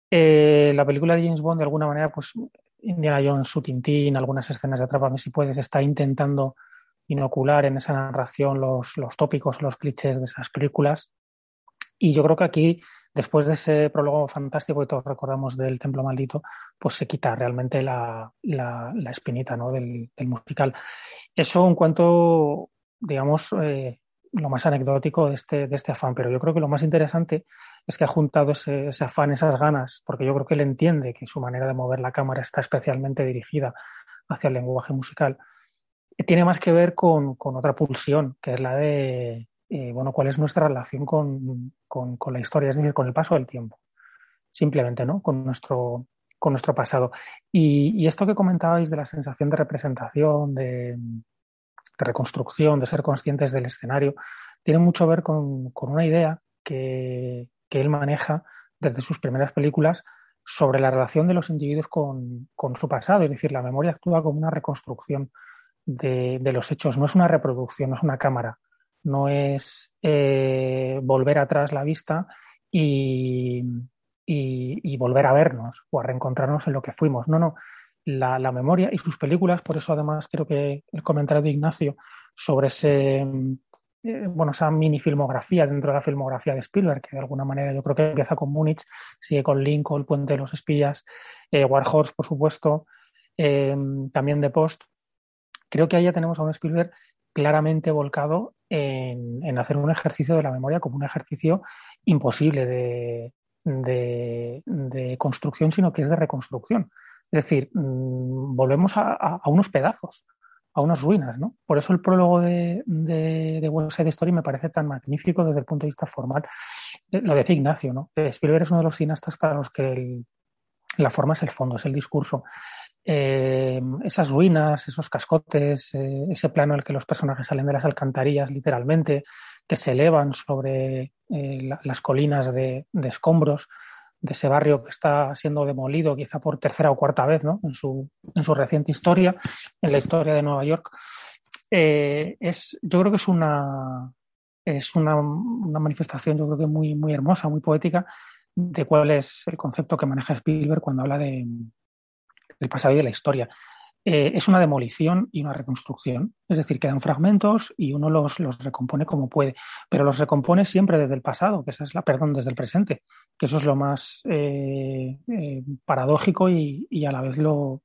Eh, la película de James Bond, de alguna manera, pues Indiana Jones, su Tintín, algunas escenas de Atrápame si puedes, está intentando inocular en esa narración los, los tópicos, los clichés de esas películas. Y yo creo que aquí después de ese prólogo fantástico que todos recordamos del Templo Maldito, pues se quita realmente la, la, la espinita ¿no? del, musical. Eso un cuanto, digamos, eh, lo más anecdótico de este, de este afán, pero yo creo que lo más interesante es que ha juntado ese, ese afán, esas ganas, porque yo creo que él entiende que su manera de mover la cámara está especialmente dirigida hacia el lenguaje musical. Tiene más que ver con, con otra pulsión, que es la de eh, bueno, cuál es nuestra relación con, con, con, la historia, es decir, con el paso del tiempo, simplemente, ¿no? Con nuestro, con nuestro pasado. Y, y esto que comentabais de la sensación de representación, de, de, reconstrucción, de ser conscientes del escenario, tiene mucho que ver con, con una idea que, que, él maneja desde sus primeras películas sobre la relación de los individuos con, su pasado, es decir, la memoria actúa como una reconstrucción de, los hechos, no es una reproducción, no es una cámara no es eh, volver atrás la vista y, y, y, volver a vernos o a reencontrarnos en lo que fuimos. No, no. La, la, memoria y sus películas, por eso además creo que el comentario de Ignacio sobre ese, eh, bueno, esa mini filmografía dentro de la filmografía de Spielberg, que de alguna manera yo creo que empieza con Múnich, sigue con Lincoln, Puente de los Espías, eh, War Horse, por supuesto, eh, también de Post. Creo que ahí ya tenemos a un Spielberg claramente volcado en, en, hacer un ejercicio de la memoria como un ejercicio imposible de, de, construcción, sino que es de reconstrucción. Es decir, mmm, volvemos a, unos pedazos, a unas ruinas, ¿no? Por eso el prólogo de, de, de West Side Story me parece tan magnífico desde el punto de vista formal. Eh, lo decía Ignacio, ¿no? Spielberg es uno de los cineastas para los que la forma es el fondo, es el discurso eh, esas ruinas, esos cascotes, eh, ese plano en el que los personajes salen de las alcantarillas literalmente, que se elevan sobre eh, la, las colinas de, de, escombros de ese barrio que está siendo demolido quizá por tercera o cuarta vez ¿no? en, su, en su reciente historia, en la historia de Nueva York. Eh, es, yo creo que es una, es una, una manifestación yo creo que muy, muy hermosa, muy poética de cuál es el concepto que maneja Spielberg cuando habla de, del pasado y de la historia. Eh, es una demolición y una reconstrucción, es decir, quedan fragmentos y uno los, los, recompone como puede, pero los recompone siempre desde el pasado, que esa es la, perdón, desde el presente, que eso es lo más eh, eh, paradójico y, y, a la vez lo,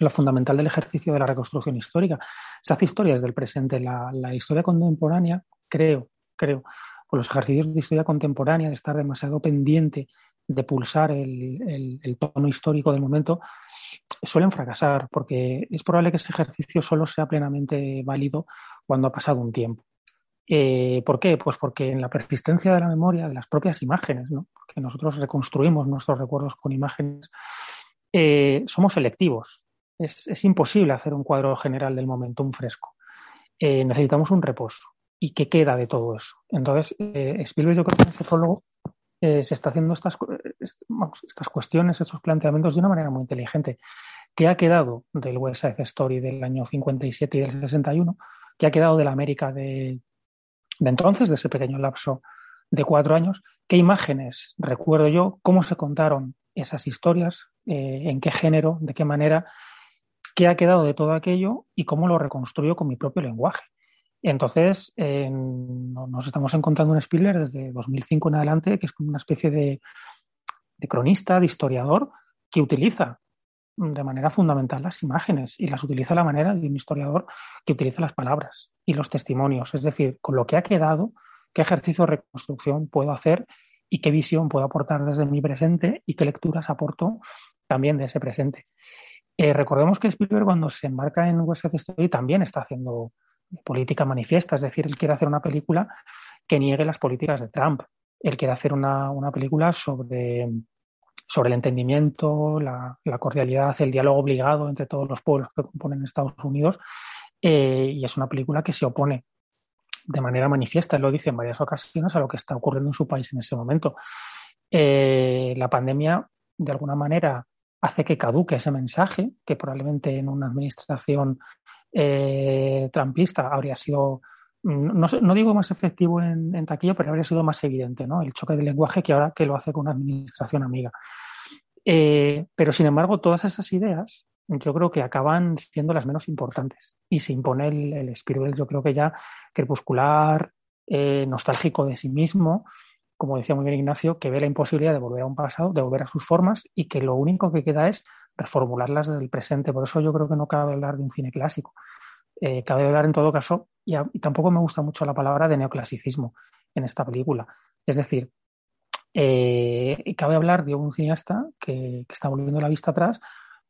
lo, fundamental del ejercicio de la reconstrucción histórica. Se hace historia desde el presente, la, la historia contemporánea, creo, creo, por los ejercicios de historia contemporánea, de estar demasiado pendiente de pulsar el, el, tono histórico del momento, suelen fracasar, porque es probable que ese ejercicio solo sea plenamente válido cuando ha pasado un tiempo. Eh, ¿Por qué? Pues porque en la persistencia de la memoria, de las propias imágenes, ¿no? nosotros reconstruimos nuestros recuerdos con imágenes, eh, somos selectivos. Es, es, imposible hacer un cuadro general del momento, un fresco. Eh, necesitamos un reposo. ¿Y qué queda de todo eso? Entonces, Spielberg, yo creo que en ese prólogo se está haciendo estas, estas cuestiones, estos planteamientos de una manera muy inteligente. ¿Qué ha quedado del West Side Story del año 57 y del 61? ¿Qué ha quedado de la América de, de entonces, de ese pequeño lapso de cuatro años, qué imágenes recuerdo yo, cómo se contaron esas historias, eh, en qué género, de qué manera, qué ha quedado de todo aquello y cómo lo reconstruyo con mi propio lenguaje. Entonces, nos estamos encontrando un Spielberg desde 2005 en adelante, que es como una especie de, de cronista, de historiador, que utiliza de manera fundamental las imágenes y las utiliza de la manera de un historiador que utiliza las palabras y los testimonios, es decir, con lo que ha quedado, qué ejercicio de reconstrucción puedo hacer y qué visión puedo aportar desde mi presente y qué lecturas aporto también de ese presente. Eh, recordemos que Spielberg cuando se embarca en West Side Story también está haciendo política manifiesta, es decir, él quiere hacer una película que niegue las políticas de Trump. Él quiere hacer una, una película sobre sobre el entendimiento, la, cordialidad, el diálogo obligado entre todos los pueblos que componen Estados Unidos. Eh, y es una película que se opone de manera manifiesta, lo dice en varias ocasiones, a lo que está ocurriendo en su país en ese momento. Eh, la pandemia, de alguna manera, hace que caduque ese mensaje, que probablemente en una administración eh, trampista habría sido no, digo más efectivo en, taquillo, pero habría sido más evidente, ¿no? El choque de lenguaje que ahora que lo hace con una administración amiga. Eh, pero sin embargo, todas esas ideas yo creo que acaban siendo las menos importantes y se impone el, el Spielberg, yo creo que ya crepuscular, eh, nostálgico de sí mismo, como decía muy bien Ignacio, que ve la imposibilidad de volver a un pasado, de volver a sus formas y que lo único que queda es reformularlas del presente. Por eso yo creo que no cabe hablar de un cine clásico. Eh, cabe hablar en todo caso, y, tampoco me gusta mucho la palabra de neoclasicismo en esta película. Es decir, eh, cabe hablar de un cineasta que, está volviendo la vista atrás,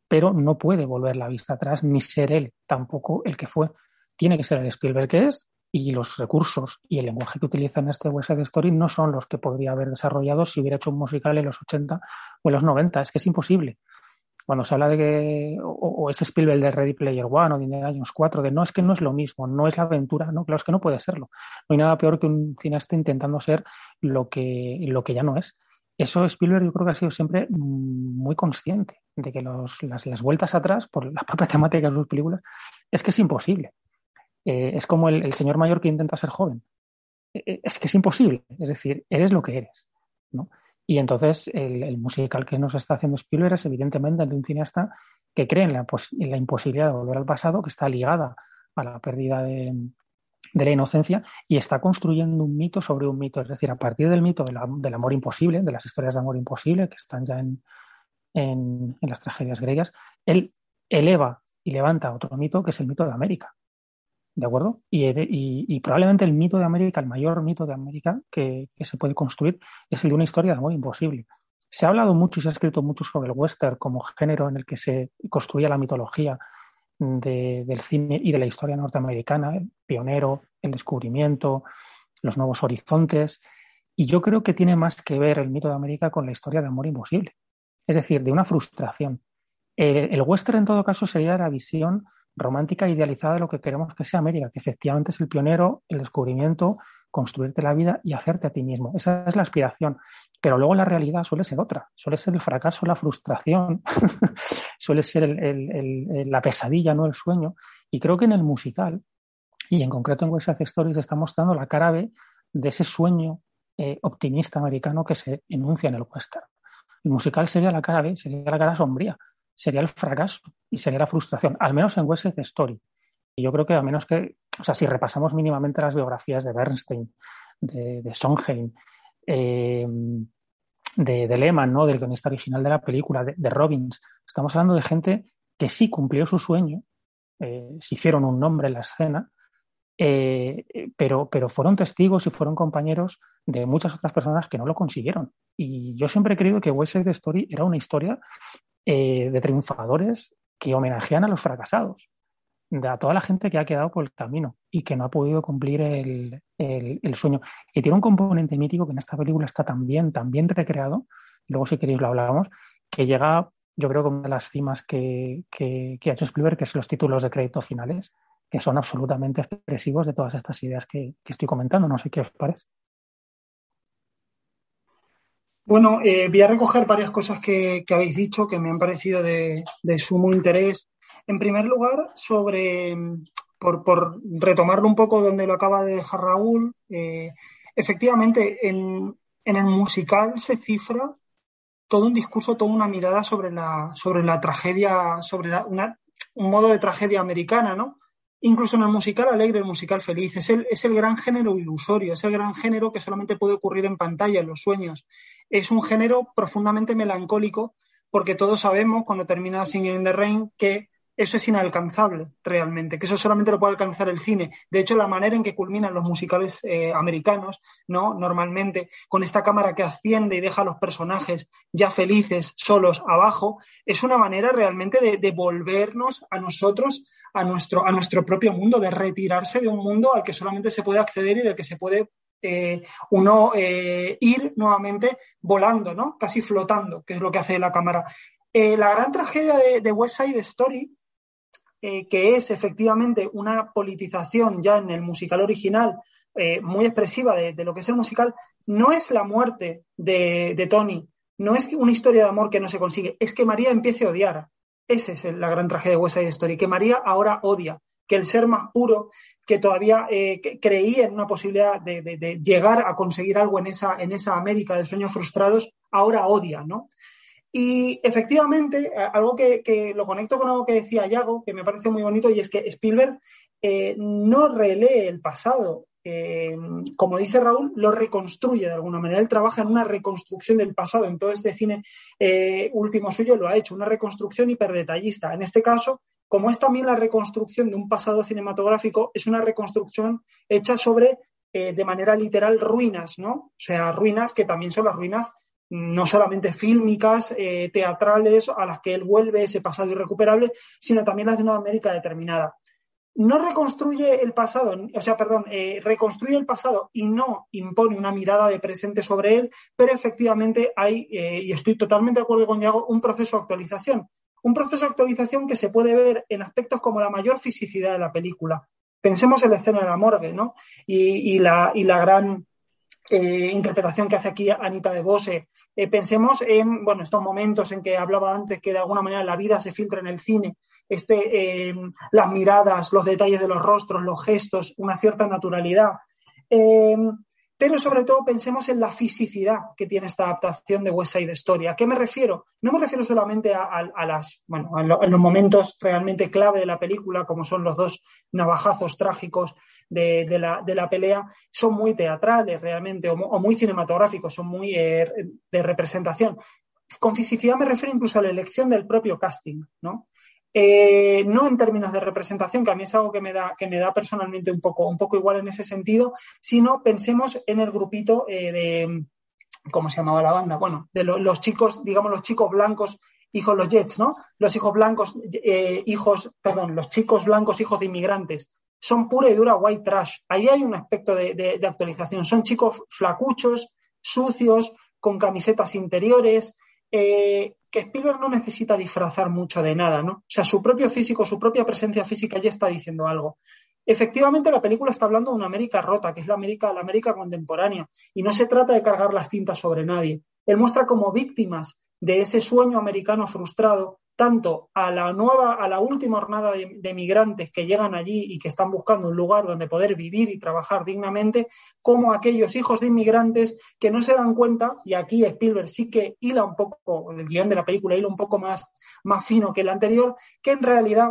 pero no puede volver la vista atrás ni ser él tampoco el que fue. Tiene que ser el Spielberg que es y los recursos y el lenguaje que utiliza en este West Side Story no son los que podría haber desarrollado si hubiera hecho un musical en los 80 o en los 90. Es que es imposible cuando se habla de que, o, ese Spielberg de Ready Player One o de Indiana Jones 4, de no, es que no es lo mismo, no es la aventura, no, claro, es que no puede serlo. No hay nada peor que un cineasta intentando ser lo que, lo que ya no es. Eso Spielberg yo creo que ha sido siempre muy consciente de que las, las, vueltas atrás, por la propia temática de sus películas, es que es imposible. Eh, es como el, el, señor mayor que intenta ser joven. Eh, eh, es que es imposible. Es decir, eres lo que eres. ¿no? Y entonces el, musical que nos está haciendo Spielberg es evidentemente de un cineasta que cree en la, imposibilidad de volver al pasado, que está ligada a la pérdida de, la inocencia y está construyendo un mito sobre un mito. Es decir, a partir del mito del amor imposible, de las historias de amor imposible que están ya en, en las tragedias griegas, él eleva y levanta otro mito que es el mito de América. ¿De acuerdo? Y, probablemente el mito de América, el mayor mito de América que, se puede construir, es el de una historia de amor imposible. Se ha hablado mucho y se ha escrito mucho sobre el western como género en el que se construía la mitología del cine y de la historia norteamericana, el pionero, el descubrimiento, los nuevos horizontes. Y yo creo que tiene más que ver el mito de América con la historia de amor imposible, es decir, de una frustración. el western, en todo caso, sería la visión romántica idealizada de lo que queremos que sea América, que efectivamente es el pionero, el descubrimiento, construirte la vida y hacerte a ti mismo. Esa es la aspiración. Pero luego la realidad suele ser otra. Suele ser el fracaso, la frustración, suele ser la pesadilla, no el sueño. Y creo que en el musical, y en concreto en West Side Stories, está mostrando la cara B de ese sueño eh, optimista americano que se enuncia en el western. El musical sería la cara B, sería la cara sombría, sería el fracaso y sería la frustración, al menos en West Side Story. Y yo creo que a menos que, o sea, si repasamos mínimamente las biografías de Bernstein, de, de eh, de, de, Lehman, ¿no? del guionista original de la película, de, Robbins, estamos hablando de gente que sí cumplió su sueño, eh, se hicieron un nombre en la escena, eh, pero, pero fueron testigos y fueron compañeros de muchas otras personas que no lo consiguieron. Y yo siempre he creído que West Side Story era una historia eh, de triunfadores que homenajean a los fracasados, a toda la gente que ha quedado por el camino y que no ha podido cumplir el, el, sueño. Y tiene un componente mítico que en esta película está tan bien recreado, luego si queréis lo hablamos, que llega, yo creo, con una de las cimas que, que, que ha hecho Spielberg, que es los títulos de crédito finales, que son absolutamente expresivos de todas estas ideas que, que estoy comentando. No sé qué os parece. Bueno, eh, voy a recoger varias cosas que, que, habéis dicho que me han parecido de, de sumo interés. En primer lugar, sobre, por, por, retomarlo un poco donde lo acaba de dejar Raúl, eh, efectivamente, en, en, el musical se cifra todo un discurso, toda una mirada sobre la, sobre la tragedia, sobre la, una, un modo de tragedia americana, ¿no? Incluso en el musical alegre, el musical feliz, es el, es el gran género ilusorio, es el gran género que solamente puede ocurrir en pantalla, en los sueños. Es un género profundamente melancólico porque todos sabemos cuando termina Singing in the Rain que eso es inalcanzable realmente, que eso solamente lo puede alcanzar el cine. De hecho, la manera en que culminan los musicales eh, americanos, ¿no? Normalmente, con esta cámara que asciende y deja a los personajes ya felices, solos, abajo, es una manera realmente de, de volvernos a nosotros, a nuestro, a nuestro propio mundo, de retirarse de un mundo al que solamente se puede acceder y del que se puede eh, uno eh, ir nuevamente volando, ¿no? Casi flotando, que es lo que hace la cámara. Eh, la gran tragedia de, West Side Story que es efectivamente una politización ya en el musical original muy expresiva de, de, lo que es el musical, no es la muerte de, de, Tony, no es una historia de amor que no se consigue, es que María empiece a odiar. Esa es la gran tragedia de West Side Story, que María ahora odia, que el ser más puro, que todavía eh, creía en una posibilidad de, llegar a conseguir algo en esa, en esa América de sueños frustrados, ahora odia, ¿no? Y efectivamente, algo que, que, lo conecto con algo que decía Yago, que me parece muy bonito, y es que Spielberg eh, no relee el pasado. Eh, como dice Raúl, lo reconstruye de alguna manera. Él trabaja en una reconstrucción del pasado. En todo este cine último suyo lo ha hecho, una reconstrucción hiperdetallista. En este caso, como es también la reconstrucción de un pasado cinematográfico, es una reconstrucción hecha sobre, eh, de manera literal, ruinas, ¿no? O sea, ruinas que también son las ruinas no solamente fílmicas, eh, teatrales, a las que él vuelve ese pasado irrecuperable, sino también las de una América determinada. No reconstruye el pasado, o sea, perdón, eh, reconstruye el pasado y no impone una mirada de presente sobre él, pero efectivamente hay, y estoy totalmente de acuerdo con Diego, un proceso de actualización. Un proceso de actualización que se puede ver en aspectos como la mayor fisicidad de la película. Pensemos en la escena de la morgue, ¿no? Y, y, la, y la gran eh, interpretación que hace aquí Anita de Bose. Eh, pensemos en bueno, estos momentos en que hablaba antes que de alguna manera la vida se filtra en el cine, este, eh, las miradas, los detalles de los rostros, los gestos, una cierta naturalidad. Pero sobre todo pensemos en la fisicidad que tiene esta adaptación de West Side Story. ¿A qué me refiero? No me refiero solamente a, las, bueno, a, lo, a, los momentos realmente clave de la película, como son los dos navajazos trágicos de, la, de la, pelea, son muy teatrales realmente, o, o muy cinematográficos, son muy eh, de representación. Con fisicidad me refiero incluso a la elección del propio casting, ¿no? Eh, no en términos de representación, que a mí es algo que me da, que me da personalmente un poco, un poco igual en ese sentido, sino pensemos en el grupito eh, de, ¿cómo se llamaba la banda? Bueno, de lo, los chicos, digamos, los chicos blancos, hijos, los Jets, ¿no? Los hijos blancos, eh, hijos, perdón, los chicos blancos, hijos de inmigrantes. Son pura y dura white trash. Ahí hay un aspecto de, actualización. Son chicos flacuchos, sucios, con camisetas interiores, que Spielberg no necesita disfrazar mucho de nada, ¿no? O sea, su propio físico, su propia presencia física ya está diciendo algo. Efectivamente, la película está hablando de una América rota, que es la América, la América contemporánea, y no se trata de cargar las tintas sobre nadie. Él muestra como víctimas de ese sueño americano frustrado tanto a la nueva, a la última jornada de, de, migrantes que llegan allí y que están buscando un lugar donde poder vivir y trabajar dignamente, como a aquellos hijos de inmigrantes que no se dan cuenta, y aquí Spielberg sí que hila un poco, el guion de la película hila un poco más, más fino que el anterior, que en realidad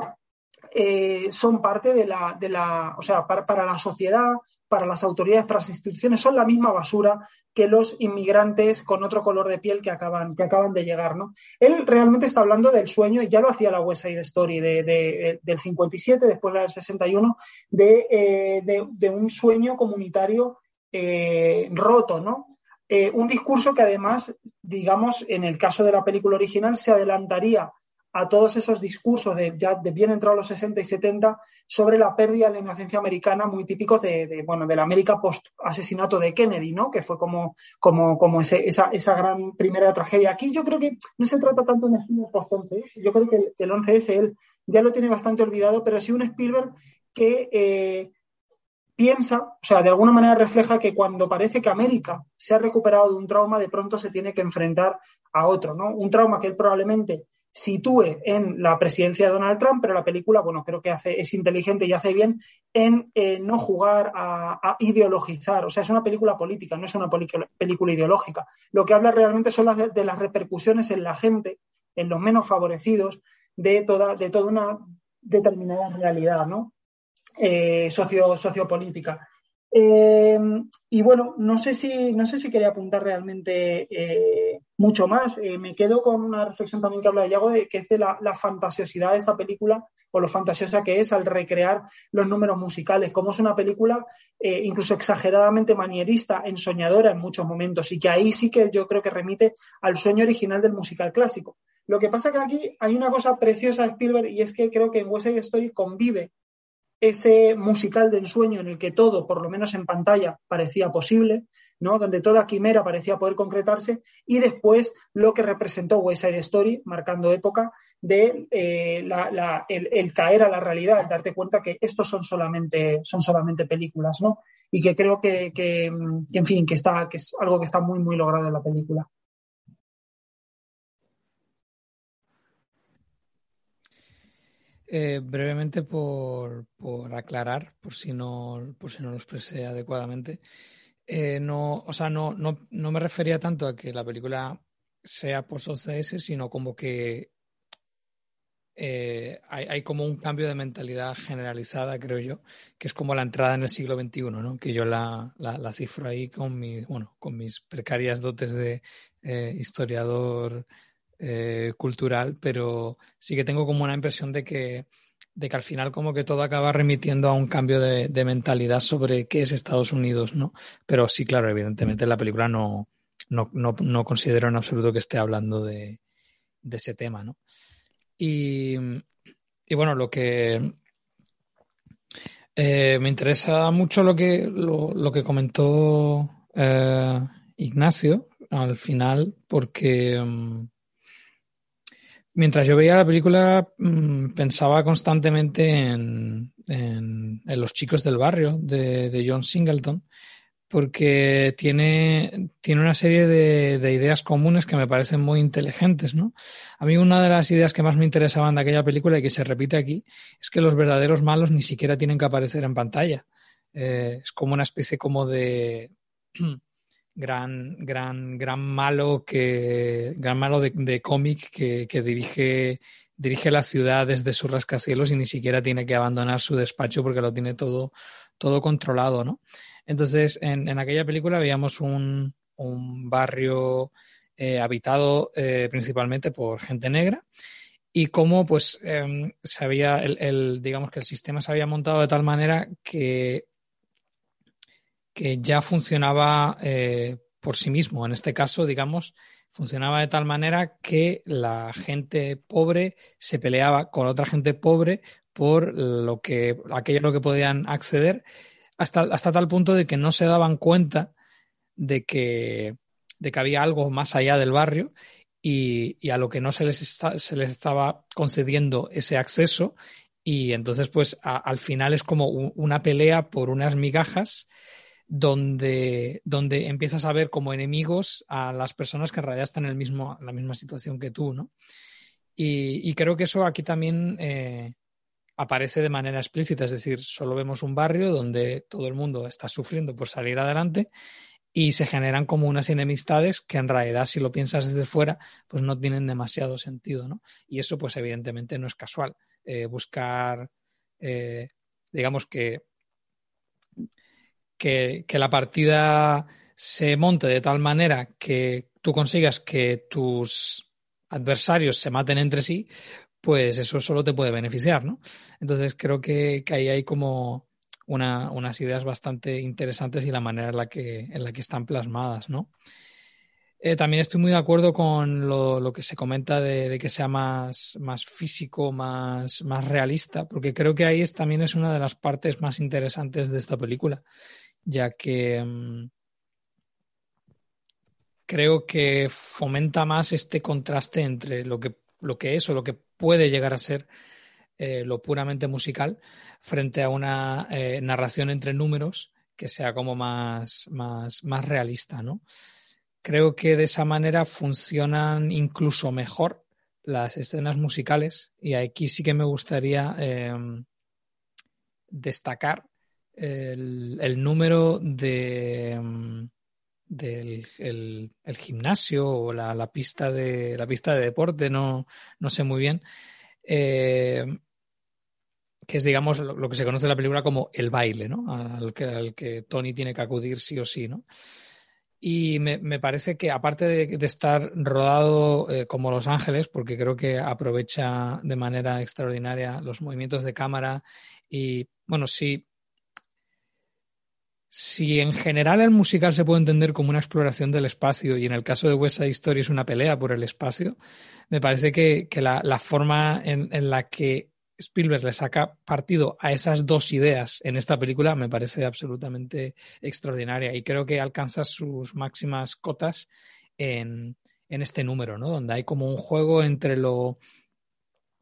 eh, son parte de la, de la o sea, para, para la sociedad, para las autoridades, para las instituciones, son la misma basura que los inmigrantes con otro color de piel que acaban, que acaban de llegar. ¿no? Él realmente está hablando del sueño, y ya lo hacía la West Side Story de, del 57, después del 61, eh, de, de un sueño comunitario eh, roto, ¿no? Eh, un discurso que además, digamos, en el caso de la película original, se adelantaría a todos esos discursos de ya de bien entrado los 60 y 70 sobre la pérdida de la inocencia americana muy típicos de, bueno de la América post asesinato de Kennedy no que fue como como como ese, esa, esa gran primera tragedia. Aquí yo creo que no se trata tanto de un Spielberg post 11 yo creo que el, 11S él. Ya lo tiene bastante olvidado pero sí un Spielberg que eh, piensa, o sea, de alguna manera refleja que cuando parece que América se ha recuperado de un trauma, de pronto se tiene que enfrentar a otro, ¿no? Un trauma que él probablemente sitúe en la presidencia de Donald Trump, pero la película, bueno, creo que es inteligente y hace bien en eh, no jugar a, ideologizar. O sea, es una película política, no es una película ideológica. Lo que habla realmente son las de, las repercusiones en la gente, en los menos favorecidos, de toda, de toda una determinada realidad, ¿no? Eh, socio, sociopolítica. Eh, y bueno, no sé si, no sé si quería apuntar realmente mucho más. Eh, me quedo con una reflexión también que habla de Yago, de que es de la, fantasiosidad de esta película o lo fantasiosa que es al recrear los números musicales, como es una película incluso exageradamente manierista, ensoñadora en muchos momentos y que ahí sí que yo creo que remite al sueño original del musical clásico. Lo que pasa que aquí hay una cosa preciosa de Spielberg y es que creo que en West Story convive ese musical de ensueño en el que todo, por lo menos en pantalla, parecía posible, donde toda quimera parecía poder concretarse, y después lo que representó West Side Story, marcando época, de eh, el, caer a la realidad, el darte cuenta que estos son solamente, son solamente películas, ¿no? Y que creo que, que, en fin, que, está, que es algo que está muy, muy logrado en la película. Eh, brevemente por, aclarar, por si no, por si no lo expresé adecuadamente. Eh, no, o sea, no, no, no, me refería tanto a que la película sea post OCS, sino como que eh, hay, como un cambio de mentalidad generalizada, creo yo, que es como la entrada en el siglo XXI, ¿no? Que yo la, la, cifro ahí con mis, bueno, con mis precarias dotes de historiador eh, cultural, pero sí que tengo como una impresión de que, de que al final como que todo acaba remitiendo a un cambio de, mentalidad sobre qué es Estados Unidos, ¿no? Pero sí, claro, evidentemente la película no, no, no, considero en absoluto que esté hablando de, ese tema, ¿no? Y, bueno, lo que eh, me interesa mucho lo que, lo, que comentó eh, Ignacio al final, porque mm, Mientras yo veía la película, mm, pensaba constantemente en, los chicos del barrio de, John Singleton, porque tiene, tiene una serie de, ideas comunes que me parecen muy inteligentes, ¿no? A mí una de las ideas que más me interesaban de aquella película y que se repite aquí es que los verdaderos malos ni siquiera tienen que aparecer en pantalla. Eh, es como una especie como de gran, gran, gran malo que, gran malo de, cómic que, dirige, dirige la ciudad desde sus rascacielos y ni siquiera tiene que abandonar su despacho porque lo tiene todo, todo controlado, ¿no? Entonces, en, aquella película veíamos un, barrio eh, habitado eh, principalmente por gente negra y cómo pues em, se había el, digamos que el sistema se había montado de tal manera que que ya funcionaba eh, por sí mismo. En este caso, digamos, funcionaba de tal manera que la gente pobre se peleaba con otra gente pobre por lo que, aquello a lo que podían acceder, hasta, hasta tal punto de que no se daban cuenta de que, de que había algo más allá del barrio y, a lo que no se les, se les estaba concediendo ese acceso. Y entonces, pues al final es como una pelea por unas migajas donde, donde empiezas a ver como enemigos a las personas que en realidad están en, el mismo, la misma situación que tú, ¿no? Y, creo que eso aquí también eh, aparece de manera explícita, es decir, solo vemos un barrio donde todo el mundo está sufriendo por salir adelante y se generan como unas enemistades que en realidad, si lo piensas desde fuera, pues no tienen demasiado sentido, ¿no? Y eso, pues evidentemente no es casual. Eh, buscar, eh, digamos que que, la partida se monte de tal manera que tú consigas que tus adversarios se maten entre sí, pues eso solo te puede beneficiar, ¿no? Entonces creo que, ahí hay como una, unas ideas bastante interesantes y la manera en la que, en la que están plasmadas, ¿no? Eh, también estoy muy de acuerdo con lo, lo que se comenta de, de, que sea más, más físico, más, más realista, porque creo que ahí es, también es una de las partes más interesantes de esta película, ya que mmm, creo que fomenta más este contraste entre lo que, lo que es o lo que puede llegar a ser eh, lo puramente musical frente a una eh, narración entre números que sea como más, más, más realista, ¿no? Creo que de esa manera funcionan incluso mejor las escenas musicales y aquí sí que me gustaría eh, destacar el, número de del el, el gimnasio o la, la, pista de la pista de deporte no, no sé muy bien eh, que es digamos lo, que se conoce en la película como el baile ¿no? al, que, al que Tony tiene que acudir sí o sí ¿no? Y me, me, parece que aparte de, de estar rodado eh, como Los Ángeles, porque creo que aprovecha de manera extraordinaria los movimientos de cámara y, bueno, si, si en general el musical se puede entender como una exploración del espacio y en el caso de West Side Story es una pelea por el espacio, me parece que, que la, forma en, en la que Spielberg le saca partido a esas dos ideas en esta película me parece absolutamente extraordinaria y creo que alcanza sus máximas cotas en, en este número, ¿no? Donde hay como un juego entre lo,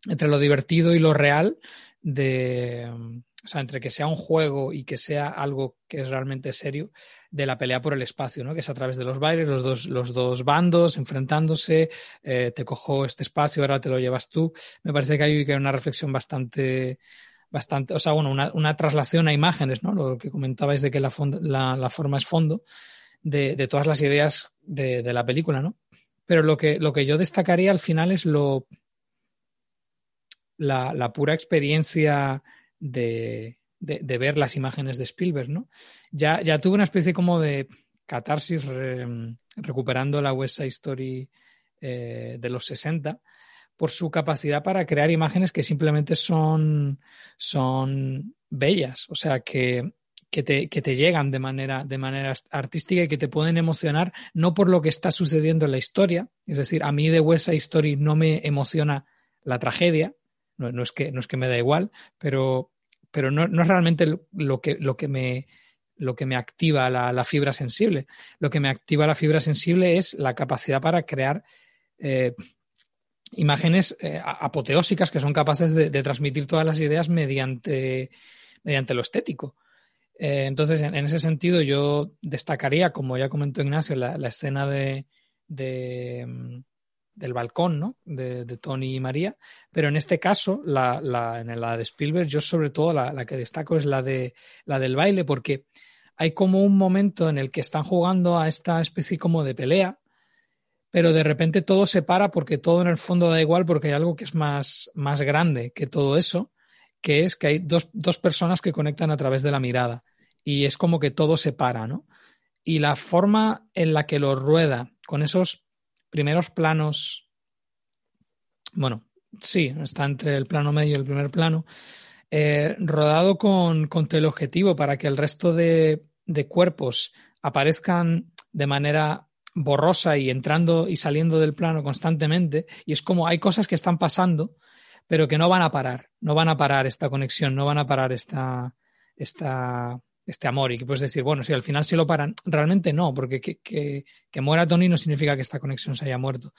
entre lo divertido y lo real de, o sea, entre que sea un juego y que sea algo que es realmente serio, de la pelea por el espacio, ¿no? Que es a través de los bailes, los dos, los dos bandos enfrentándose, eh, te cojo este espacio, ahora te lo llevas tú. Me parece que hay, una reflexión bastante, bastante, o sea, bueno, una, una traslación a imágenes, ¿no? Lo que comentabais de que la, la, la forma es fondo de, de todas las ideas de, de, la película, ¿no? Pero lo que, lo que yo destacaría al final es lo, la, la pura experiencia de, de, ver las imágenes de Spielberg, ¿no? Ya, ya tuve una especie como de catarsis re, recuperando la West Side Story eh, de los 60 por su capacidad para crear imágenes que simplemente son, son bellas, o sea, que, que, te, que te llegan de manera, de manera artística y que te pueden emocionar, no por lo que está sucediendo en la historia, es decir, a mí de West Side Story no me emociona la tragedia, no, no, es, que, no es que me da igual, pero pero no, no es realmente lo que, lo que me, lo que me activa la, fibra sensible. Lo que me activa la fibra sensible es la capacidad para crear eh, imágenes eh, apoteósicas que son capaces de, transmitir todas las ideas mediante, mediante lo estético. Eh, entonces, en, ese sentido, yo destacaría, como ya comentó Ignacio, la, escena de, de, del balcón, ¿no? De, de, Tony y María. Pero en este caso, la, la, en la de Spielberg, yo sobre todo la, la, que destaco es la, de, la del baile, porque hay como un momento en el que están jugando a esta especie como de pelea, pero de repente todo se para porque todo en el fondo da igual, porque hay algo que es más, más grande que todo eso, que es que hay dos, dos personas que conectan a través de la mirada. Y es como que todo se para, ¿no? Y la forma en la que lo rueda, con esos primeros planos, bueno, sí, está entre el plano medio y el primer plano, eh, rodado con, con, teleobjetivo para que el resto de, de, cuerpos aparezcan de manera borrosa y entrando y saliendo del plano constantemente. Y es como hay cosas que están pasando, pero que no van a parar, no van a parar esta conexión, no van a parar esta, esta, este amor y que puedes decir, bueno, si al final se lo paran, realmente no, porque que, que, que muera Tony no significa que esta conexión se haya muerto.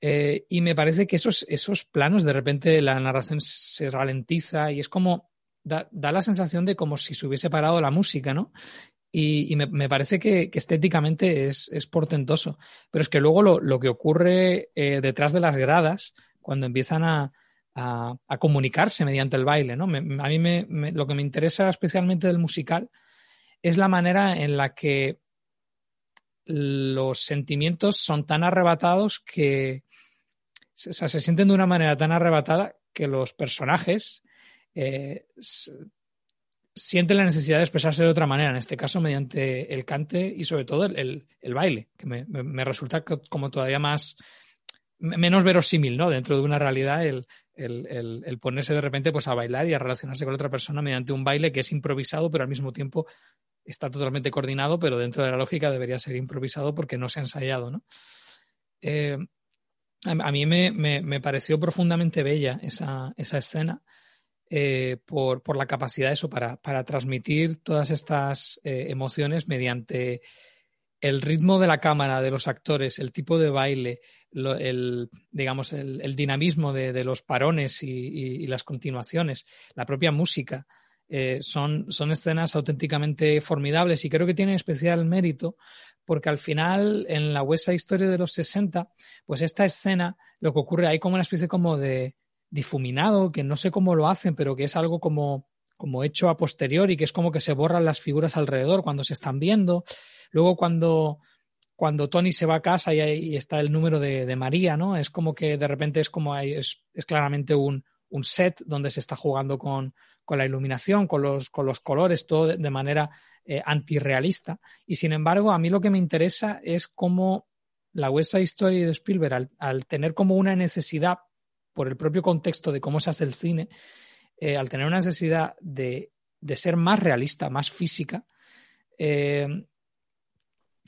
Eh, y me parece que esos, esos planos, de repente la narración se ralentiza y es como, da, da la sensación de como si se hubiese parado la música, ¿no? Y, y me, me, parece que, que estéticamente es, es, portentoso. Pero es que luego lo, lo que ocurre eh, detrás de las gradas, cuando empiezan a, a, comunicarse mediante el baile. ¿no? A mí me, lo que me interesa especialmente del musical es la manera en la que los sentimientos son tan arrebatados que o sea, se sienten de una manera tan arrebatada que los personajes eh, siente la necesidad de expresarse de otra manera, en este caso mediante el cante y sobre todo el, baile, que me, me, resulta como todavía más menos verosímil, ¿no? Dentro de una realidad, el, el, ponerse de repente pues, a bailar y a relacionarse con otra persona mediante un baile que es improvisado, pero al mismo tiempo está totalmente coordinado, pero dentro de la lógica debería ser improvisado porque no se ha ensayado, ¿no? Eh, a, mí me, me, pareció profundamente bella esa, esa escena eh, por, por, la capacidad de eso para, para transmitir todas estas eh, emociones mediante el ritmo de la cámara, de los actores, el tipo de baile, el, digamos, el, dinamismo de, los parones y, las continuaciones, la propia música. Eh, son, son escenas auténticamente formidables y creo que tienen especial mérito porque al final en la huesa historia de los 60, pues esta escena, lo que ocurre hay como una especie como de difuminado, que no sé cómo lo hacen, pero que es algo como, como hecho a posteriori, que es como que se borran las figuras alrededor cuando se están viendo. Luego cuando, cuando Tony se va a casa y, ahí está el número de, María, ¿no? Es como que de repente es como hay, es, claramente un, set donde se está jugando con, la iluminación, con los, con los colores, todo de, manera eh, antirrealista. Y sin embargo, a mí lo que me interesa es cómo la West historia de Spielberg, al, tener como una necesidad, por el propio contexto de cómo se hace el cine, eh, al tener una necesidad de, ser más realista, más física, eh,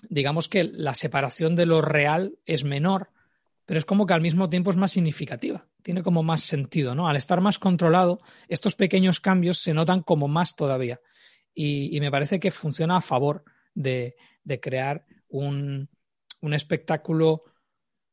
digamos que la separación de lo real es menor, pero es como que al mismo tiempo es más significativa, tiene como más sentido, ¿no? Al estar más controlado, estos pequeños cambios se notan como más todavía. Y, me parece que funciona a favor de, crear un, espectáculo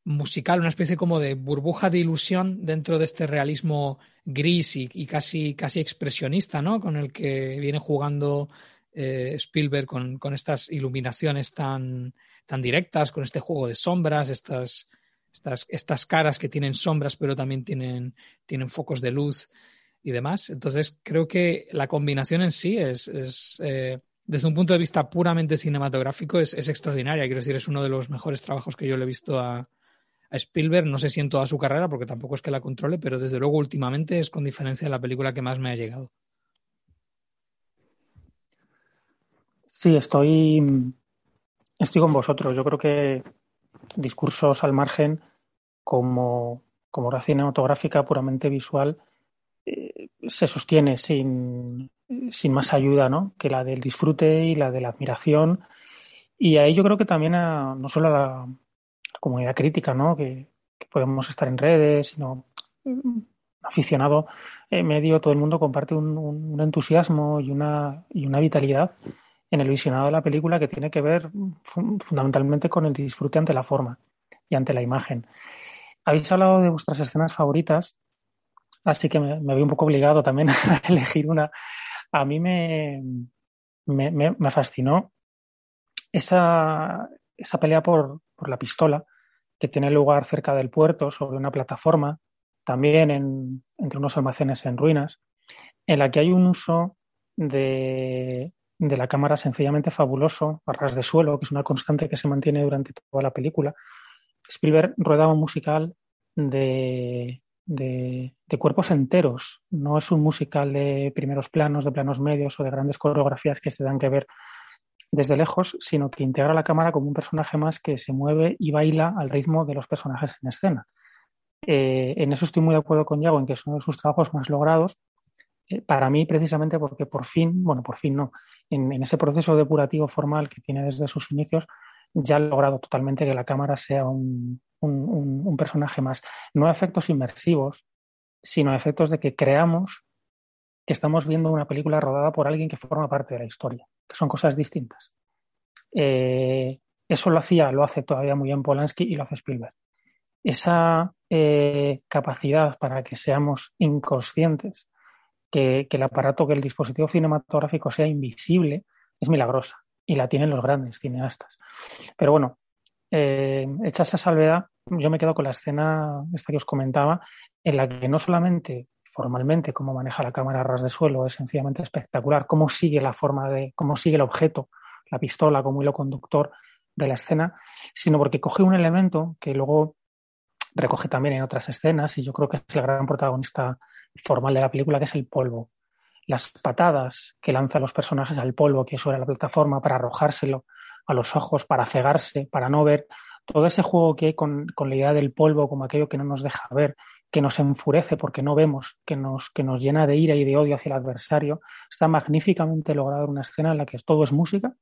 musical, una especie como de burbuja de ilusión dentro de este realismo gris y, y, casi, casi expresionista, ¿no? Con el que viene jugando eh, Spielberg con, estas iluminaciones tan, tan directas, con este juego de sombras, estas, estas, estas caras que tienen sombras pero también tienen, tienen focos de luz y demás. Entonces creo que la combinación en sí es, es eh, desde un punto de vista puramente cinematográfico es, es, extraordinaria. Quiero decir, es uno de los mejores trabajos que yo le he visto a, a, Spielberg. No sé si en toda su carrera, porque tampoco es que la controle, pero desde luego últimamente es con diferencia la película que más me ha llegado. Sí, estoy, estoy con vosotros. Yo creo que discursos al margen como, como la cinematográfica puramente visual eh, se sostiene sin, sin más ayuda ¿no? que la del disfrute y la de la admiración. Y ahí yo creo que también no solo a la, comunidad crítica, ¿no? que, podemos estar en redes, sino aficionado eh, medio, todo el mundo comparte un, un entusiasmo y una, y una vitalidad en el visionado de la película que tiene que ver fundamentalmente con el disfrute ante la forma y ante la imagen. Habéis hablado de vuestras escenas favoritas, así que me, me veo un poco obligado también a elegir una. A mí me, me, me fascinó esa, esa pelea por, por, la pistola que tiene lugar cerca del puerto, sobre una plataforma, también en, entre unos almacenes en ruinas, en la que hay un uso de, de la cámara sencillamente fabuloso, a ras de suelo, que es una constante que se mantiene durante toda la película. Spielberg rueda un musical de, de, cuerpos enteros. No es un musical de primeros planos, de planos medios o de grandes coreografías que se dan que ver desde lejos, sino que integra la cámara como un personaje más que se mueve y baila al ritmo de los personajes en escena. Eh, en eso estoy muy de acuerdo con Yago, en que es uno de sus trabajos más logrados. Eh, para mí, precisamente porque por fin, bueno, por fin no, en, ese proceso depurativo formal que tiene desde sus inicios, ya ha logrado totalmente que la cámara sea un, personaje más. No efectos inmersivos, sino efectos de que creamos que estamos viendo una película rodada por alguien que forma parte de la historia, que son cosas distintas. Eh, eso lo hacía, lo hace todavía muy bien Polanski y lo hace Spielberg. Esa eh, capacidad para que seamos inconscientes que, el aparato, que el dispositivo cinematográfico sea invisible, es milagrosa y la tienen los grandes cineastas. Pero bueno, eh, hecha esa salvedad, yo me quedo con la escena esta que os comentaba, en la que no solamente formalmente cómo maneja la cámara a ras de suelo es sencillamente espectacular, cómo sigue la forma de, cómo sigue el objeto, la pistola como hilo conductor de la escena, sino porque coge un elemento que luego recoge también en otras escenas y yo creo que es el gran protagonista formal de la película, que es el polvo. las patadas que lanzan los personajes al polvo que sobre la plataforma para arrojárselo a los ojos, para cegarse, para no ver. Todo ese juego que hay con, con la idea del polvo como aquello que no nos deja ver, que nos enfurece porque no vemos, que nos, que nos llena de ira y de odio hacia el adversario, está magníficamente logrado una escena en la que todo es música,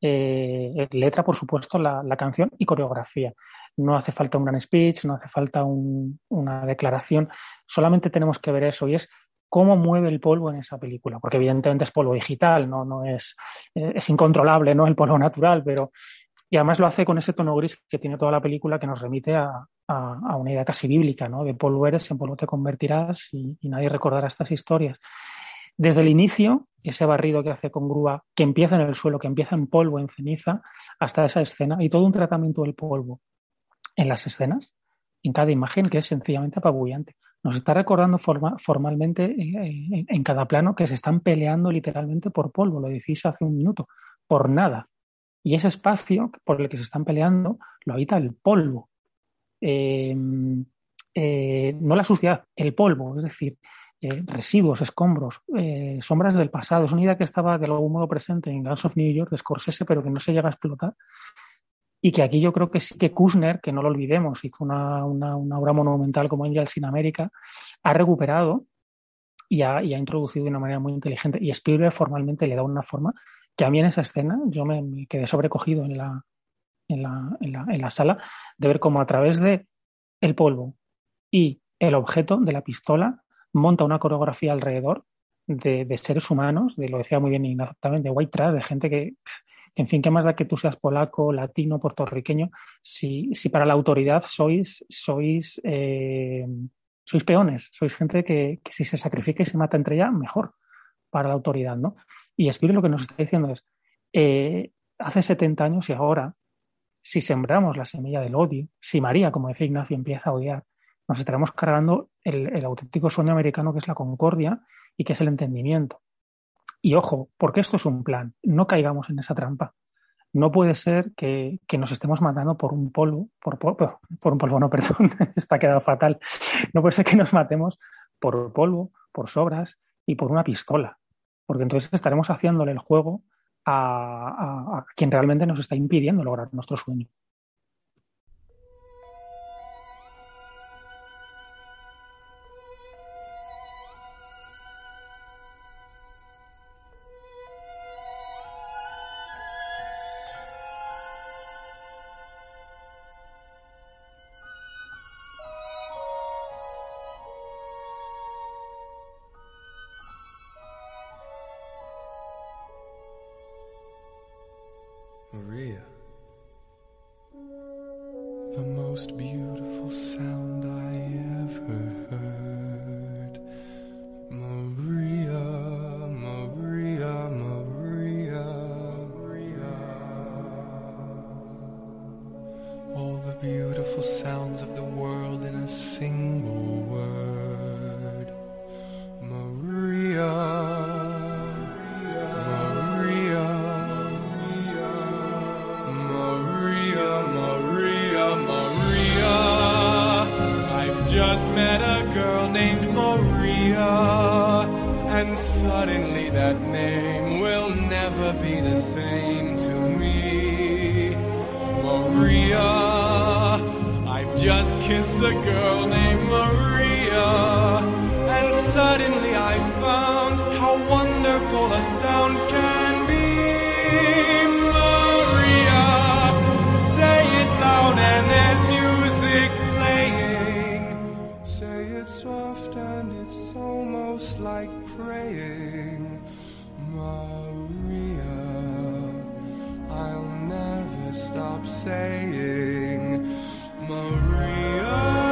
eh, letra, por supuesto, la, la, canción y coreografía. No hace falta un gran speech, no hace falta un, una declaración, solamente tenemos que ver eso y es cómo mueve el polvo en esa película, porque evidentemente es polvo digital, no, no es, eh, es incontrolable, no el polvo natural, pero y además lo hace con ese tono gris que tiene toda la película que nos remite a, a, a una idea casi bíblica, ¿no? De polvo eres, en polvo te convertirás y, y, nadie recordará estas historias. Desde el inicio, ese barrido que hace con grúa, que empieza en el suelo, que empieza en polvo, en ceniza, hasta esa escena, y todo un tratamiento del polvo en las escenas, en cada imagen, que es sencillamente apabullante nos está recordando forma, formalmente en, en, cada plano que se están peleando literalmente por polvo, lo decís hace un minuto, por nada. Y ese espacio por el que se están peleando lo habita el polvo. Eh, eh, no la suciedad, el polvo, es decir, eh, residuos, escombros, sombras del pasado. Es una idea que estaba de algún modo presente en Guns of New York de Scorsese, pero que no se llega a explotar y que aquí yo creo que sí que Kushner, que no lo olvidemos, hizo una, una, una obra monumental como Angels in America, ha recuperado y ha, y ha, introducido de una manera muy inteligente. Y Spielberg formalmente le da una forma que a mí en esa escena yo me, quedé sobrecogido en la, en, la, en, la, en la sala de ver cómo a través de el polvo y el objeto de la pistola monta una coreografía alrededor de, de seres humanos, de lo decía muy bien Ignacio de white trash, de gente que en fin, ¿qué más da que tú seas polaco, latino, puertorriqueño? Si, si para la autoridad sois, sois, eh, sois peones, sois gente que, si se sacrifica y se mata entre ella, mejor para la autoridad, ¿no? Y Spirit lo que nos está diciendo es, eh, hace 70 años y ahora, si sembramos la semilla del odio, si María, como decía Ignacio, empieza a odiar, nos estaremos cargando el auténtico sueño americano que es la concordia y que es el entendimiento. Y ojo, porque esto es un plan, no caigamos en esa trampa. No puede ser que, que nos estemos matando por un polvo, por, por, un polvo, no, perdón, está quedado fatal. No puede ser que nos matemos por polvo, por sobras y por una pistola, porque entonces estaremos haciéndole el juego a, a, a quien realmente nos está impidiendo lograr nuestro sueño. Soft and it's almost like praying. Maria, I'll never stop saying, Maria.